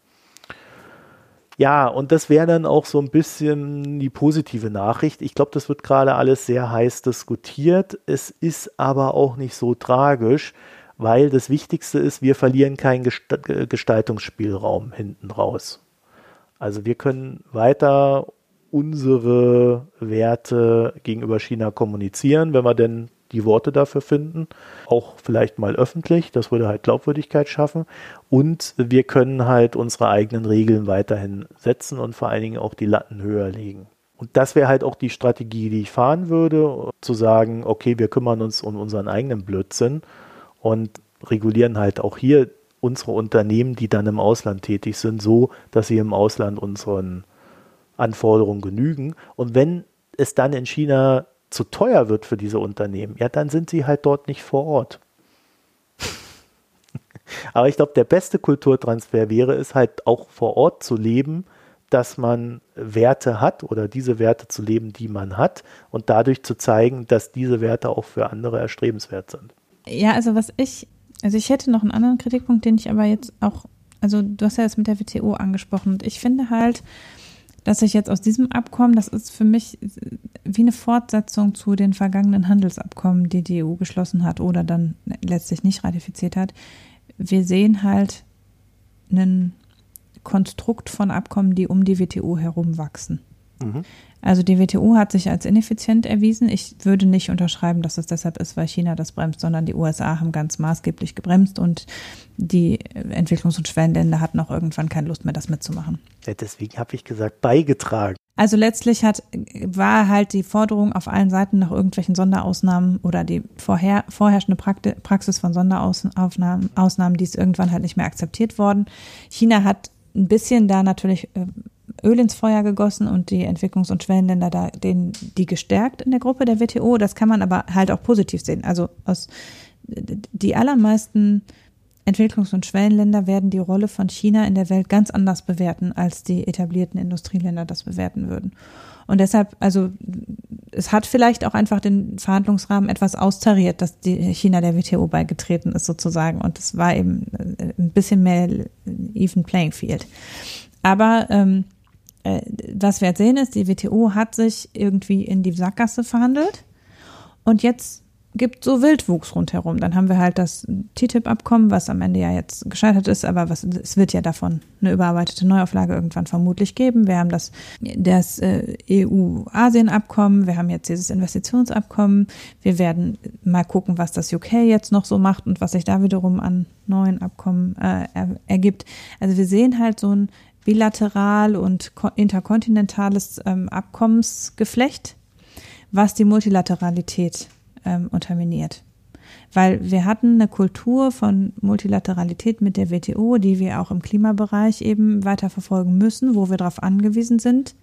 Ja, und das wäre dann auch so ein bisschen die positive Nachricht. Ich glaube, das wird gerade alles sehr heiß diskutiert. Es ist aber auch nicht so tragisch, weil das Wichtigste ist, wir verlieren keinen Gestaltungsspielraum hinten raus. Also wir können weiter unsere Werte gegenüber China kommunizieren, wenn wir denn die Worte dafür finden, auch vielleicht mal öffentlich, das würde halt Glaubwürdigkeit schaffen und wir können halt unsere eigenen Regeln weiterhin setzen und vor allen Dingen auch die Latten höher legen. Und das wäre halt auch die Strategie, die ich fahren würde, zu sagen, okay, wir kümmern uns um unseren eigenen Blödsinn und regulieren halt auch hier unsere Unternehmen, die dann im Ausland tätig sind, so, dass sie im Ausland unseren Anforderungen genügen. Und wenn es dann in China zu teuer wird für diese Unternehmen, ja, dann sind sie halt dort nicht vor Ort. Aber ich glaube, der beste Kulturtransfer wäre es halt auch vor Ort zu leben, dass man Werte hat oder diese Werte zu leben, die man hat und dadurch zu zeigen, dass diese Werte auch für andere erstrebenswert sind. Ja, also was ich, also ich hätte noch einen anderen Kritikpunkt, den ich aber jetzt auch, also du hast ja das mit der WTO angesprochen und ich finde halt, dass ich jetzt aus diesem Abkommen, das ist für mich wie eine Fortsetzung zu den vergangenen Handelsabkommen, die die EU geschlossen hat oder dann letztlich nicht ratifiziert hat. Wir sehen halt ein Konstrukt von Abkommen, die um die WTO herum wachsen. Mhm. Also die WTO hat sich als ineffizient erwiesen. Ich würde nicht unterschreiben, dass es deshalb ist, weil China das bremst, sondern die USA haben ganz maßgeblich gebremst und die Entwicklungs- und Schwellenländer hatten auch irgendwann keine Lust mehr, das mitzumachen. Ja, deswegen habe ich gesagt, beigetragen. Also letztlich hat, war halt die Forderung auf allen Seiten nach irgendwelchen Sonderausnahmen oder die vorher, vorherrschende Praxis von Sonderausnahmen, Ausnahmen, die ist irgendwann halt nicht mehr akzeptiert worden. China hat ein bisschen da natürlich äh, Öl ins Feuer gegossen und die Entwicklungs- und Schwellenländer da, den, die gestärkt in der Gruppe der WTO. Das kann man aber halt auch positiv sehen. Also aus die allermeisten Entwicklungs- und Schwellenländer werden die Rolle von China in der Welt ganz anders bewerten, als die etablierten Industrieländer das bewerten würden. Und deshalb, also es hat vielleicht auch einfach den Verhandlungsrahmen etwas austariert, dass die China der WTO beigetreten ist sozusagen. Und es war eben äh, ein bisschen mehr even playing field. Aber ähm, äh, was wir jetzt sehen ist, die WTO hat sich irgendwie in die Sackgasse verhandelt. Und jetzt gibt so Wildwuchs rundherum. Dann haben wir halt das TTIP-Abkommen, was am Ende ja jetzt gescheitert ist, aber was, es wird ja davon eine überarbeitete Neuauflage irgendwann vermutlich geben. Wir haben das, das äh, EU-Asien-Abkommen, wir haben jetzt dieses Investitionsabkommen. Wir werden mal gucken, was das UK jetzt noch so macht und was sich da wiederum an neuen Abkommen äh, er, ergibt. Also wir sehen halt so ein bilateral und interkontinentales ähm, Abkommensgeflecht, was die Multilateralität ähm, unterminiert. Weil wir hatten eine Kultur von Multilateralität mit der WTO, die wir auch im Klimabereich eben weiter verfolgen müssen, wo wir darauf angewiesen sind.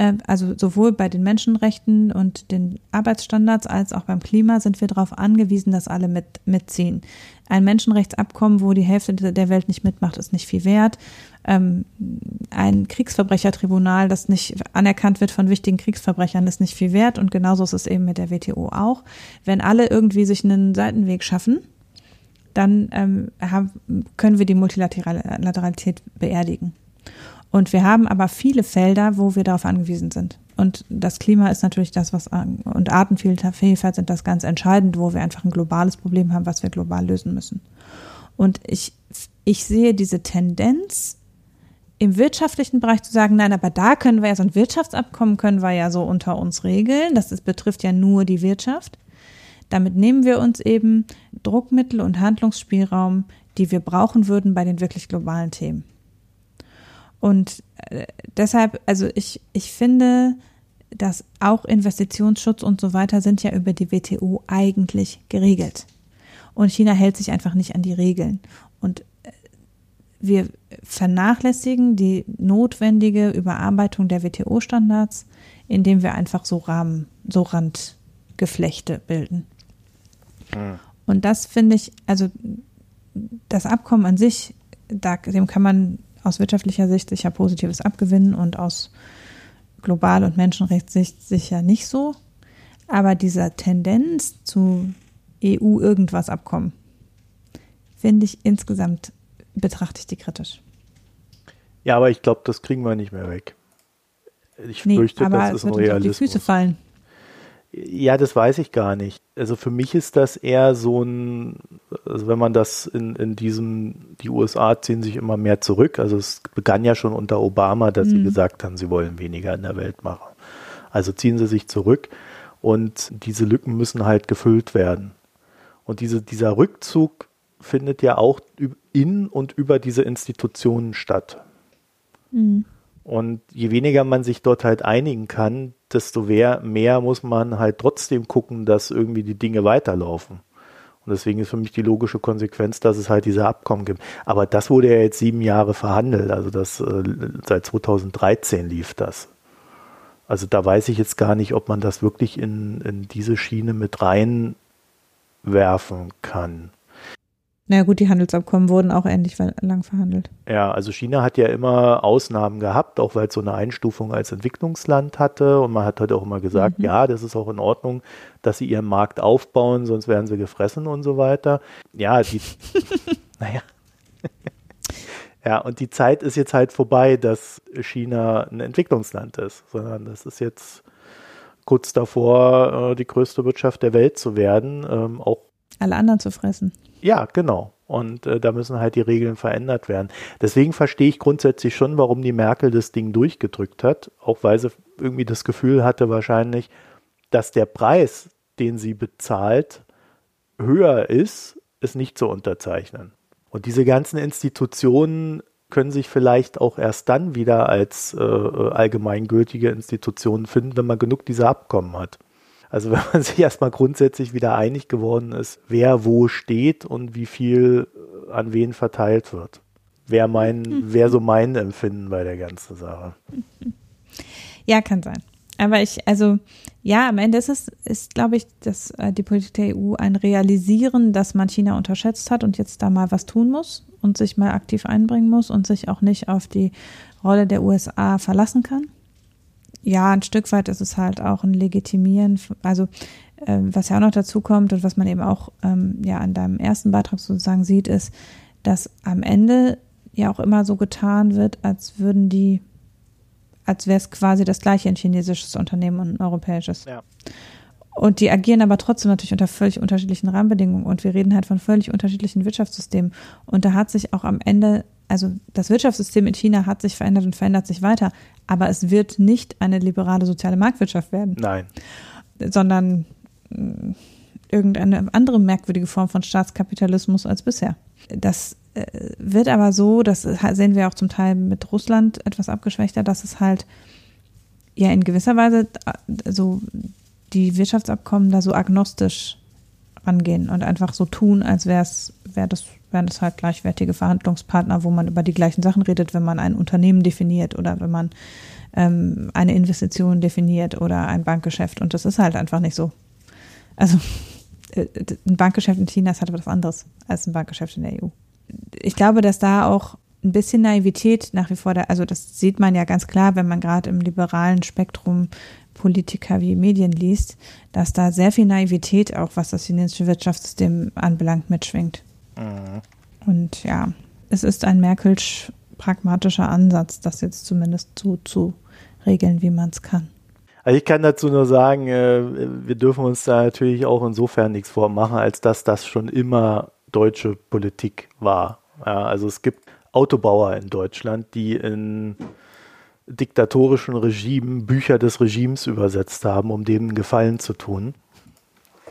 Äh, also sowohl bei den Menschenrechten und den Arbeitsstandards als auch beim Klima sind wir darauf angewiesen, dass alle mit, mitziehen. Ein Menschenrechtsabkommen, wo die Hälfte der Welt nicht mitmacht, ist nicht viel wert ähm, ein Kriegsverbrechertribunal, das nicht anerkannt wird von wichtigen Kriegsverbrechern, ist nicht viel wert. Und genauso ist es eben mit der WTO auch. Wenn alle irgendwie sich einen Seitenweg schaffen, dann ähm, haben, können wir die Multilateralität beerdigen. Und wir haben aber viele Felder, wo wir darauf angewiesen sind. Und das Klima ist natürlich das, was und Artenvielfalt sind das ganz entscheidend, wo wir einfach ein globales Problem haben, was wir global lösen müssen. Und ich, ich sehe diese Tendenz im wirtschaftlichen Bereich zu sagen, nein, aber da können wir ja so ein Wirtschaftsabkommen können wir ja so unter uns regeln. Das ist, betrifft ja nur die Wirtschaft. Damit nehmen wir uns eben Druckmittel und Handlungsspielraum, die wir brauchen würden bei den wirklich globalen Themen. Und äh, deshalb, also ich, ich finde, dass auch Investitionsschutz und so weiter sind ja über die WTO eigentlich geregelt. Und China hält sich einfach nicht an die Regeln. Und wir vernachlässigen die notwendige Überarbeitung der WTO-Standards, indem wir einfach so Rahmen, so Randgeflechte bilden. Mhm. Und das finde ich, also das Abkommen an sich, da, dem kann man aus wirtschaftlicher Sicht sicher Positives abgewinnen und aus Global- und Menschenrechtssicht sicher nicht so. Aber dieser Tendenz zu EU-Irgendwas-Abkommen finde ich insgesamt betrachte ich die kritisch. Ja, aber ich glaube, das kriegen wir nicht mehr weg. Ich nee, fürchte, das ist ein Realismus. Die Füße fallen. Ja, das weiß ich gar nicht. Also für mich ist das eher so ein, also wenn man das in, in diesem, die USA ziehen sich immer mehr zurück. Also es begann ja schon unter Obama, dass mhm. sie gesagt haben, sie wollen weniger in der Welt machen. Also ziehen sie sich zurück und diese Lücken müssen halt gefüllt werden. Und diese, dieser Rückzug findet ja auch in und über diese Institutionen statt. Mhm. Und je weniger man sich dort halt einigen kann, desto mehr, muss man halt trotzdem gucken, dass irgendwie die Dinge weiterlaufen. Und deswegen ist für mich die logische Konsequenz, dass es halt diese Abkommen gibt. Aber das wurde ja jetzt sieben Jahre verhandelt. Also das äh, seit 2013 lief das. Also da weiß ich jetzt gar nicht, ob man das wirklich in, in diese Schiene mit reinwerfen kann. Na naja, gut, die Handelsabkommen wurden auch ähnlich lang verhandelt. Ja, also China hat ja immer Ausnahmen gehabt, auch weil es so eine Einstufung als Entwicklungsland hatte. Und man hat halt auch immer gesagt, mhm. ja, das ist auch in Ordnung, dass sie ihren Markt aufbauen, sonst werden sie gefressen und so weiter. Ja, die, naja. ja, und die Zeit ist jetzt halt vorbei, dass China ein Entwicklungsland ist, sondern das ist jetzt kurz davor, äh, die größte Wirtschaft der Welt zu werden. Ähm, auch alle anderen zu fressen. Ja, genau. Und äh, da müssen halt die Regeln verändert werden. Deswegen verstehe ich grundsätzlich schon, warum die Merkel das Ding durchgedrückt hat, auch weil sie irgendwie das Gefühl hatte wahrscheinlich, dass der Preis, den sie bezahlt, höher ist, es nicht zu unterzeichnen. Und diese ganzen Institutionen können sich vielleicht auch erst dann wieder als äh, allgemeingültige Institutionen finden, wenn man genug dieser Abkommen hat. Also wenn man sich erstmal grundsätzlich wieder einig geworden ist, wer wo steht und wie viel äh, an wen verteilt wird. Wäre mein, wäre so mein Empfinden bei der ganzen Sache. Ja, kann sein. Aber ich, also ja, am Ende ist es, ist, glaube ich, dass äh, die Politik der EU ein Realisieren, dass man China unterschätzt hat und jetzt da mal was tun muss und sich mal aktiv einbringen muss und sich auch nicht auf die Rolle der USA verlassen kann. Ja, ein Stück weit ist es halt auch ein Legitimieren, also äh, was ja auch noch dazu kommt und was man eben auch ähm, ja an deinem ersten Beitrag sozusagen sieht, ist, dass am Ende ja auch immer so getan wird, als würden die, als wäre es quasi das gleiche ein chinesisches Unternehmen und ein europäisches. Ja. Und die agieren aber trotzdem natürlich unter völlig unterschiedlichen Rahmenbedingungen und wir reden halt von völlig unterschiedlichen Wirtschaftssystemen. Und da hat sich auch am Ende, also das Wirtschaftssystem in China hat sich verändert und verändert sich weiter, aber es wird nicht eine liberale soziale Marktwirtschaft werden. Nein. Sondern mm, irgendeine andere merkwürdige Form von Staatskapitalismus als bisher. Das äh, wird aber so, das sehen wir auch zum Teil mit Russland etwas abgeschwächter, dass es halt ja in gewisser Weise äh, so die Wirtschaftsabkommen da so agnostisch rangehen und einfach so tun, als wäre es, wäre das, wären das halt gleichwertige Verhandlungspartner, wo man über die gleichen Sachen redet, wenn man ein Unternehmen definiert oder wenn man ähm, eine Investition definiert oder ein Bankgeschäft. Und das ist halt einfach nicht so. Also äh, ein Bankgeschäft in China ist halt was anderes als ein Bankgeschäft in der EU. Ich glaube, dass da auch ein bisschen Naivität nach wie vor da, also das sieht man ja ganz klar, wenn man gerade im liberalen Spektrum Politiker wie Medien liest, dass da sehr viel Naivität auch, was das chinesische Wirtschaftssystem anbelangt, mitschwingt. Mhm. Und ja, es ist ein Merkelsch pragmatischer Ansatz, das jetzt zumindest so zu regeln, wie man es kann. Also ich kann dazu nur sagen, äh, wir dürfen uns da natürlich auch insofern nichts vormachen, als dass das schon immer deutsche Politik war. Also es gibt Autobauer in Deutschland, die in diktatorischen Regimen Bücher des Regimes übersetzt haben, um denen Gefallen zu tun.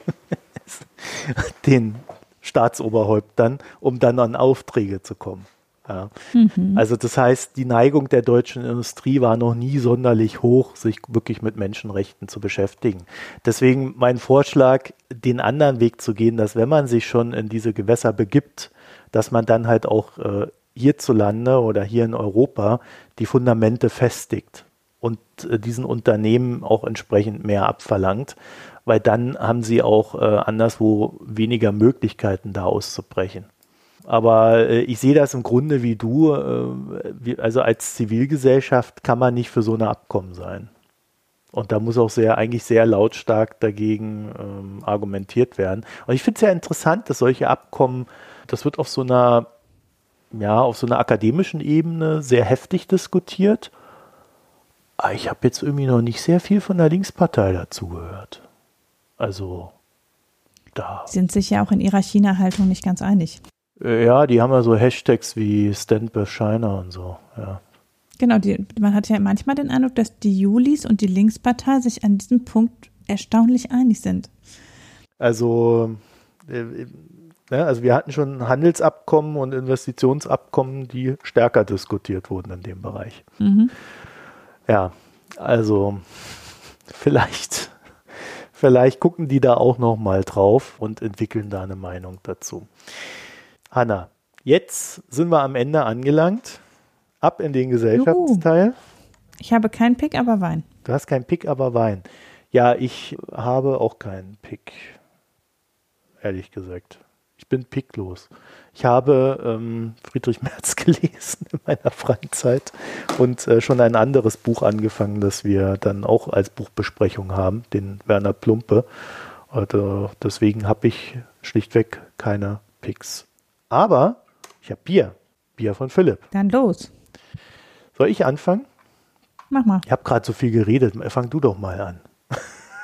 Den Staatsoberhäuptern, um dann an Aufträge zu kommen. Ja. Mhm. Also das heißt, die Neigung der deutschen Industrie war noch nie sonderlich hoch, sich wirklich mit Menschenrechten zu beschäftigen. Deswegen mein Vorschlag, den anderen Weg zu gehen, dass wenn man sich schon in diese Gewässer begibt, dass man dann halt auch äh, hierzulande oder hier in Europa die Fundamente festigt und äh, diesen Unternehmen auch entsprechend mehr abverlangt, weil dann haben sie auch äh, anderswo weniger Möglichkeiten, da auszubrechen. Aber äh, ich sehe das im Grunde wie du, äh, wie, also als Zivilgesellschaft kann man nicht für so eine Abkommen sein. Und da muss auch sehr, eigentlich sehr lautstark dagegen ähm, argumentiert werden. Und ich finde es ja interessant, dass solche Abkommen, das wird auf so einer ja, auf so einer akademischen Ebene sehr heftig diskutiert. Aber ich habe jetzt irgendwie noch nicht sehr viel von der Linkspartei dazu gehört. Also, da. Sind sich ja auch in ihrer China-Haltung nicht ganz einig. Äh, ja, die haben ja so Hashtags wie Stand by China und so, ja. Genau, die, man hat ja manchmal den Eindruck, dass die Julis und die Linkspartei sich an diesem Punkt erstaunlich einig sind. Also, äh, Ne? Also wir hatten schon Handelsabkommen und Investitionsabkommen, die stärker diskutiert wurden in dem Bereich. Mhm. Ja, also vielleicht, vielleicht gucken die da auch noch mal drauf und entwickeln da eine Meinung dazu. Hanna, jetzt sind wir am Ende angelangt. Ab in den Gesellschaftsteil. Juhu. Ich habe keinen Pick, aber Wein. Du hast keinen Pick, aber Wein. Ja, ich habe auch keinen Pick. Ehrlich gesagt bin picklos. Ich habe ähm, Friedrich Merz gelesen in meiner freien Zeit und äh, schon ein anderes Buch angefangen, das wir dann auch als Buchbesprechung haben, den Werner Plumpe. Äh, deswegen habe ich schlichtweg keine Picks. Aber ich habe Bier. Bier von Philipp. Dann los. Soll ich anfangen? Mach mal. Ich habe gerade so viel geredet. Fang du doch mal an.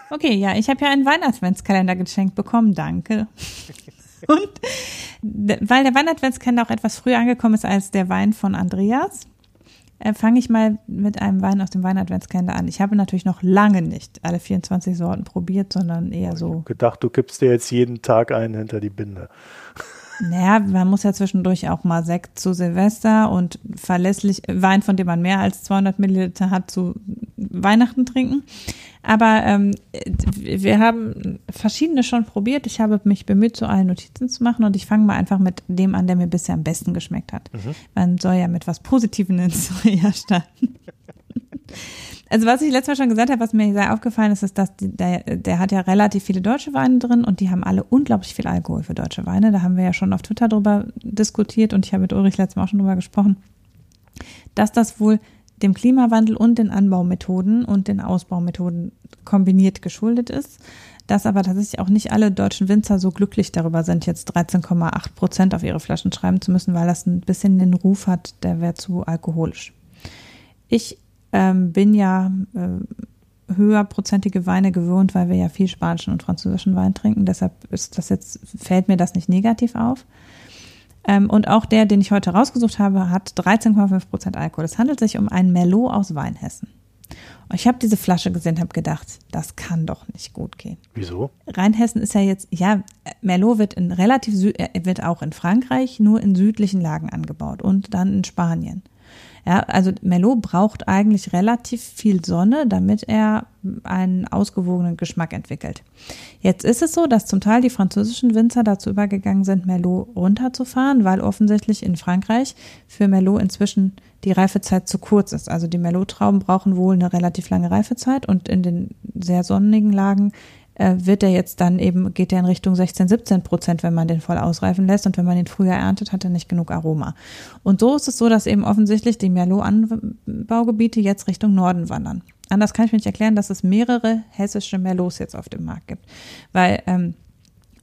Okay, ja, ich habe ja einen Weihnachtskalender geschenkt bekommen. Danke. Und weil der Weinadventskalender auch etwas früher angekommen ist als der Wein von Andreas, äh, fange ich mal mit einem Wein aus dem Weinadventskalender an. Ich habe natürlich noch lange nicht alle 24 Sorten probiert, sondern eher so. Ich gedacht, du kippst dir jetzt jeden Tag einen hinter die Binde. Naja, man muss ja zwischendurch auch mal Sekt zu Silvester und verlässlich Wein, von dem man mehr als 200 Milliliter hat, zu Weihnachten trinken. Aber ähm, wir haben verschiedene schon probiert. Ich habe mich bemüht, so allen Notizen zu machen und ich fange mal einfach mit dem an, der mir bisher am besten geschmeckt hat. Mhm. Man soll ja mit was Positivem ins Jahr starten. Also was ich letztes Mal schon gesagt habe, was mir sehr aufgefallen ist, ist, dass die, der, der hat ja relativ viele deutsche Weine drin und die haben alle unglaublich viel Alkohol für deutsche Weine. Da haben wir ja schon auf Twitter drüber diskutiert und ich habe mit Ulrich letztes Mal auch schon drüber gesprochen, dass das wohl dem Klimawandel und den Anbaumethoden und den Ausbaumethoden kombiniert geschuldet ist. Dass aber tatsächlich auch nicht alle deutschen Winzer so glücklich darüber sind, jetzt 13,8 Prozent auf ihre Flaschen schreiben zu müssen, weil das ein bisschen den Ruf hat, der wäre zu alkoholisch. Ich ähm, bin ja äh, höherprozentige Weine gewöhnt, weil wir ja viel spanischen und französischen Wein trinken. Deshalb ist das jetzt, fällt mir das nicht negativ auf. Ähm, und auch der, den ich heute rausgesucht habe, hat 13,5 Prozent Alkohol. Es handelt sich um einen Merlot aus Weinhessen. Und ich habe diese Flasche gesehen, habe gedacht, das kann doch nicht gut gehen. Wieso? Rheinhessen ist ja jetzt, ja, Merlot wird in relativ, wird auch in Frankreich nur in südlichen Lagen angebaut und dann in Spanien. Ja, also Merlot braucht eigentlich relativ viel Sonne, damit er einen ausgewogenen Geschmack entwickelt. Jetzt ist es so, dass zum Teil die französischen Winzer dazu übergegangen sind, Merlot runterzufahren, weil offensichtlich in Frankreich für Merlot inzwischen die Reifezeit zu kurz ist. Also die Merlot-Trauben brauchen wohl eine relativ lange Reifezeit und in den sehr sonnigen Lagen wird er jetzt dann eben, geht er in Richtung 16, 17 Prozent, wenn man den voll ausreifen lässt. Und wenn man den früher erntet, hat er nicht genug Aroma. Und so ist es so, dass eben offensichtlich die Merlot-Anbaugebiete jetzt Richtung Norden wandern. Anders kann ich mir nicht erklären, dass es mehrere hessische Merlots jetzt auf dem Markt gibt. Weil ähm,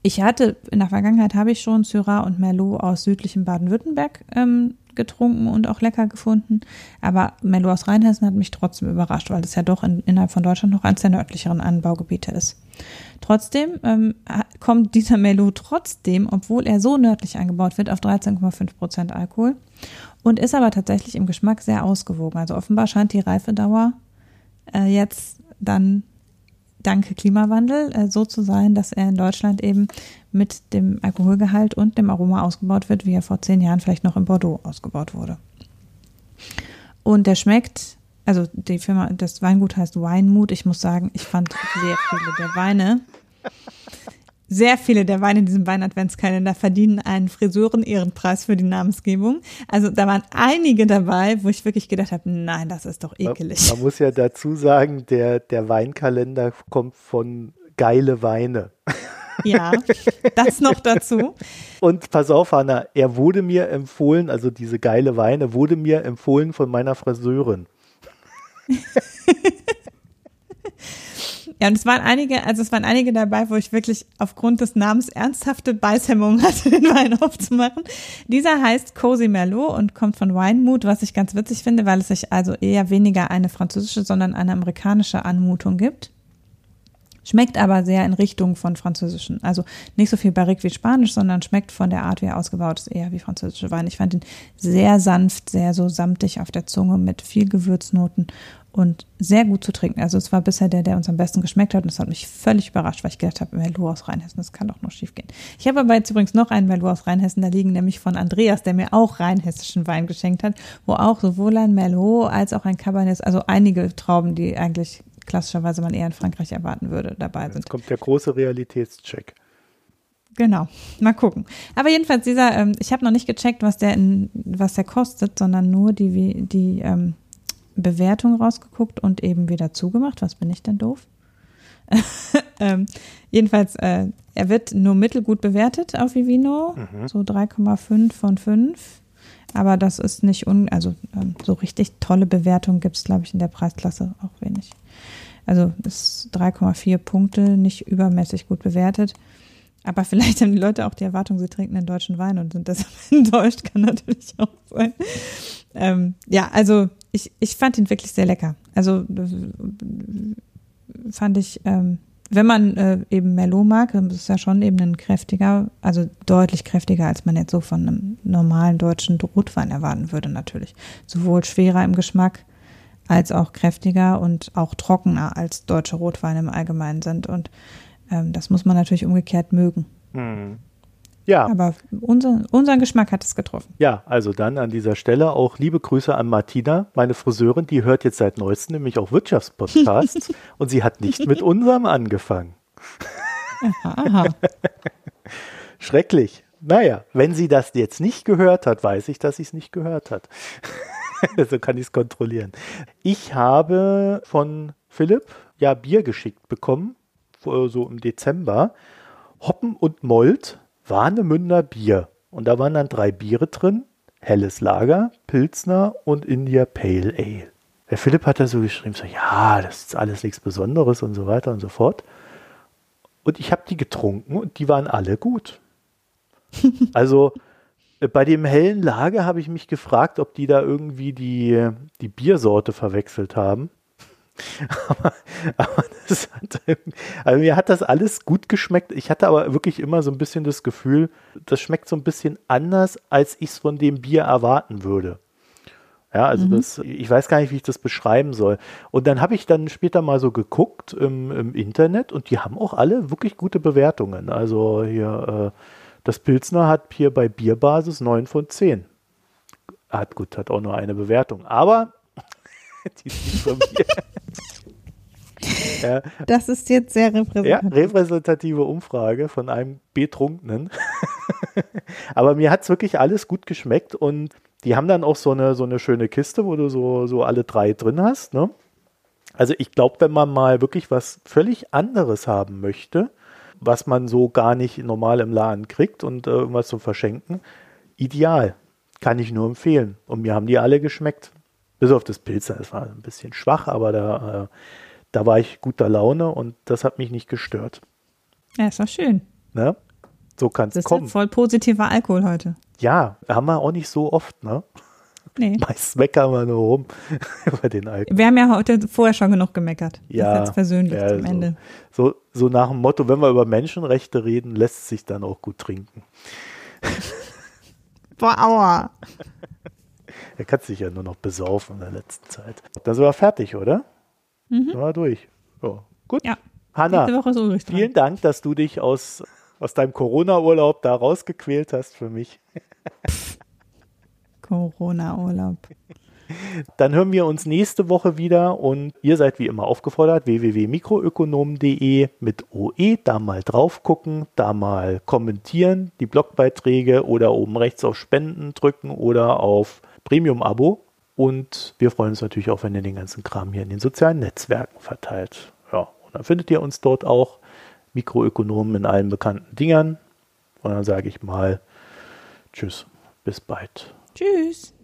ich hatte, in der Vergangenheit habe ich schon Syrah und Merlot aus südlichem Baden-Württemberg ähm, getrunken und auch lecker gefunden. Aber Merlot aus Rheinhessen hat mich trotzdem überrascht, weil es ja doch in, innerhalb von Deutschland noch eines der nördlicheren Anbaugebiete ist. Trotzdem ähm, kommt dieser Merlot trotzdem, obwohl er so nördlich angebaut wird, auf 13,5 Prozent Alkohol und ist aber tatsächlich im Geschmack sehr ausgewogen. Also offenbar scheint die Reifedauer äh, jetzt dann dank Klimawandel äh, so zu sein, dass er in Deutschland eben mit dem Alkoholgehalt und dem Aroma ausgebaut wird, wie er vor zehn Jahren vielleicht noch in Bordeaux ausgebaut wurde. Und der schmeckt, also die Firma, das Weingut heißt Weinmut. Ich muss sagen, ich fand sehr viele der Weine sehr viele der Weine in diesem Wein-Adventskalender verdienen einen Friseuren-Ehrenpreis für die Namensgebung. Also da waren einige dabei, wo ich wirklich gedacht habe, nein, das ist doch ekelig. Man, muss ja dazu sagen, der, der Weinkalender kommt von geile Weine. Ja, das noch dazu. Und pass auf, Hanna, er wurde mir empfohlen, also diese geile Weine, wurde mir empfohlen von meiner Friseurin. Ja, und es waren einige, also es waren einige dabei, wo ich wirklich aufgrund des Namens ernsthafte Beißhemmungen hatte, den Wein aufzumachen. Dieser heißt Cozy Merlot und kommt von Winemood, was ich ganz witzig finde, weil es sich also eher weniger eine französische, sondern eine amerikanische Anmutung gibt. Schmeckt aber sehr in Richtung von französischen. Also nicht so viel barrique wie Spanisch, sondern schmeckt von der Art, wie er ausgebaut ist, eher wie französische Wein. Ich fand ihn sehr sanft, sehr so samtig auf der Zunge mit viel Gewürznoten und sehr gut zu trinken. Also es war bisher der, der uns am besten geschmeckt hat und das hat mich völlig überrascht, weil ich gedacht habe, Merlot aus Rheinhessen, das kann doch nur schief gehen. Ich habe aber jetzt übrigens noch einen Merlot aus Rheinhessen da liegen, nämlich von Andreas, der mir auch rheinhessischen Wein geschenkt hat, wo auch sowohl ein Merlot als auch ein Cabernet, also einige Trauben, die eigentlich klassischerweise man eher in Frankreich erwarten würde, dabei sind. Jetzt kommt der große Realitätscheck. Genau, mal gucken. Aber jedenfalls dieser, ähm, ich habe noch nicht gecheckt, was der in, was der kostet, sondern nur die, die ähm, Bewertung rausgeguckt und eben wieder zugemacht. Was bin ich denn doof? ähm, jedenfalls, äh, er wird nur mittelgut bewertet auf Vivino, mhm. so 3,5 von 5. Aber das ist nicht un, also ähm, so richtig tolle Bewertung gibt es, glaube ich, in der Preisklasse auch wenig. Also ist 3,4 Punkte, nicht übermäßig gut bewertet. Aber vielleicht haben die Leute auch die Erwartung, sie trinken einen deutschen Wein und sind deshalb enttäuscht, kann natürlich auch sein. Ähm, ja, also ich, ich fand ihn wirklich sehr lecker. Also fand ich, ähm, wenn man äh, eben Merlot mag, dann ist ja schon eben ein kräftiger, also deutlich kräftiger, als man jetzt so von einem normalen deutschen Rotwein erwarten würde natürlich. Sowohl schwerer im Geschmack als auch kräftiger und auch trockener als deutsche Rotweine im Allgemeinen sind. Und ähm, das muss man natürlich umgekehrt mögen. Mhm. Ja. Aber unser, unseren Geschmack hat es getroffen. Ja, also dann an dieser Stelle auch liebe Grüße an Martina, meine Friseurin, die hört jetzt seit neuestem nämlich auch Wirtschaftspodcasts und sie hat nicht mit unserem angefangen. Aha. Schrecklich. Naja, wenn sie das jetzt nicht gehört hat, weiß ich, dass sie es nicht gehört hat. so kann ich es kontrollieren. Ich habe von Philipp ja Bier geschickt bekommen, so im Dezember. Hoppen und Mold, Warnemünder Bier. Und da waren dann drei Biere drin. Helles Lager, Pilzner und India Pale Ale. Der Philipp hat da so geschrieben, so, ja, das ist alles nichts Besonderes und so weiter und so fort. Und ich habe die getrunken und die waren alle gut. also äh, bei dem hellen Lager habe ich mich gefragt, ob die da irgendwie die, die Biersorte verwechselt haben. aber, aber hat, also mir hat das alles gut geschmeckt. Ich hatte aber wirklich immer so ein bisschen das Gefühl, das schmeckt so ein bisschen anders, als ich es von dem Bier erwarten würde. Ja, also mhm. das, ich weiß gar nicht, wie ich das beschreiben soll. Und dann habe ich dann später mal so geguckt im, im, Internet und die haben auch alle wirklich gute Bewertungen. Also hier, äh, das Pilzner hat hier bei Bierbasis 9 von 10. Hat gut, hat auch nur eine Bewertung. Aber die nicht von mir. ja. Das ist jetzt sehr repräsentativ. Ja, repräsentative Umfrage von einem Betrunkenen. Aber mir hat es wirklich alles gut geschmeckt und die haben dann auch so eine, so eine schöne Kiste, wo du so, so alle drei drin hast. Ne? Also ich glaube, wenn man mal wirklich was völlig anderes haben möchte, was man so gar nicht normal im Laden kriegt und äh, irgendwas zum Verschenken, ideal. Kann ich nur empfehlen. Und mir haben die alle geschmeckt. Bis auf das Pilzer, das war ein bisschen schwach, aber da, äh, da war ich guter Laune und das hat mich nicht gestört. Ja, ist doch schön. Ne? So kann es kommen. Das ist voll positiver Alkohol heute. Ja, haben wir auch nicht so oft, ne? Nee. Meist meckern wir nur rum über den Alkohol. Wir haben ja heute vorher schon genug gemeckert. Ja. Das ist persönlich ja, am Ende. So, so nach dem Motto, wenn wir über Menschenrechte reden, lässt es sich dann auch gut trinken. Boah, aua. Er kann sich ja nur noch besaufen in der letzten Zeit. Dann sind wir fertig, oder? Mhm. Sind wir durch. So, gut. Ja. Hanna, vielen Dank, dass du dich aus, aus deinem Corona-Urlaub da rausgequält hast für mich. Corona-Urlaub. Dann hören wir uns nächste Woche wieder und ihr seid wie immer aufgefordert, www.mikroökonomen.de mit OE, da mal drauf gucken, da mal kommentieren, die Blogbeiträge oder oben rechts auf Spenden drücken oder auf Premium-Abo. Und wir freuen uns natürlich auch, wenn ihr den ganzen Kram hier in den sozialen Netzwerken verteilt. Ja, und dann findet ihr uns dort auch Mikroökonomen in allen bekannten Dingern. Und dann sage ich mal Tschüss, bis bald. Tschüss.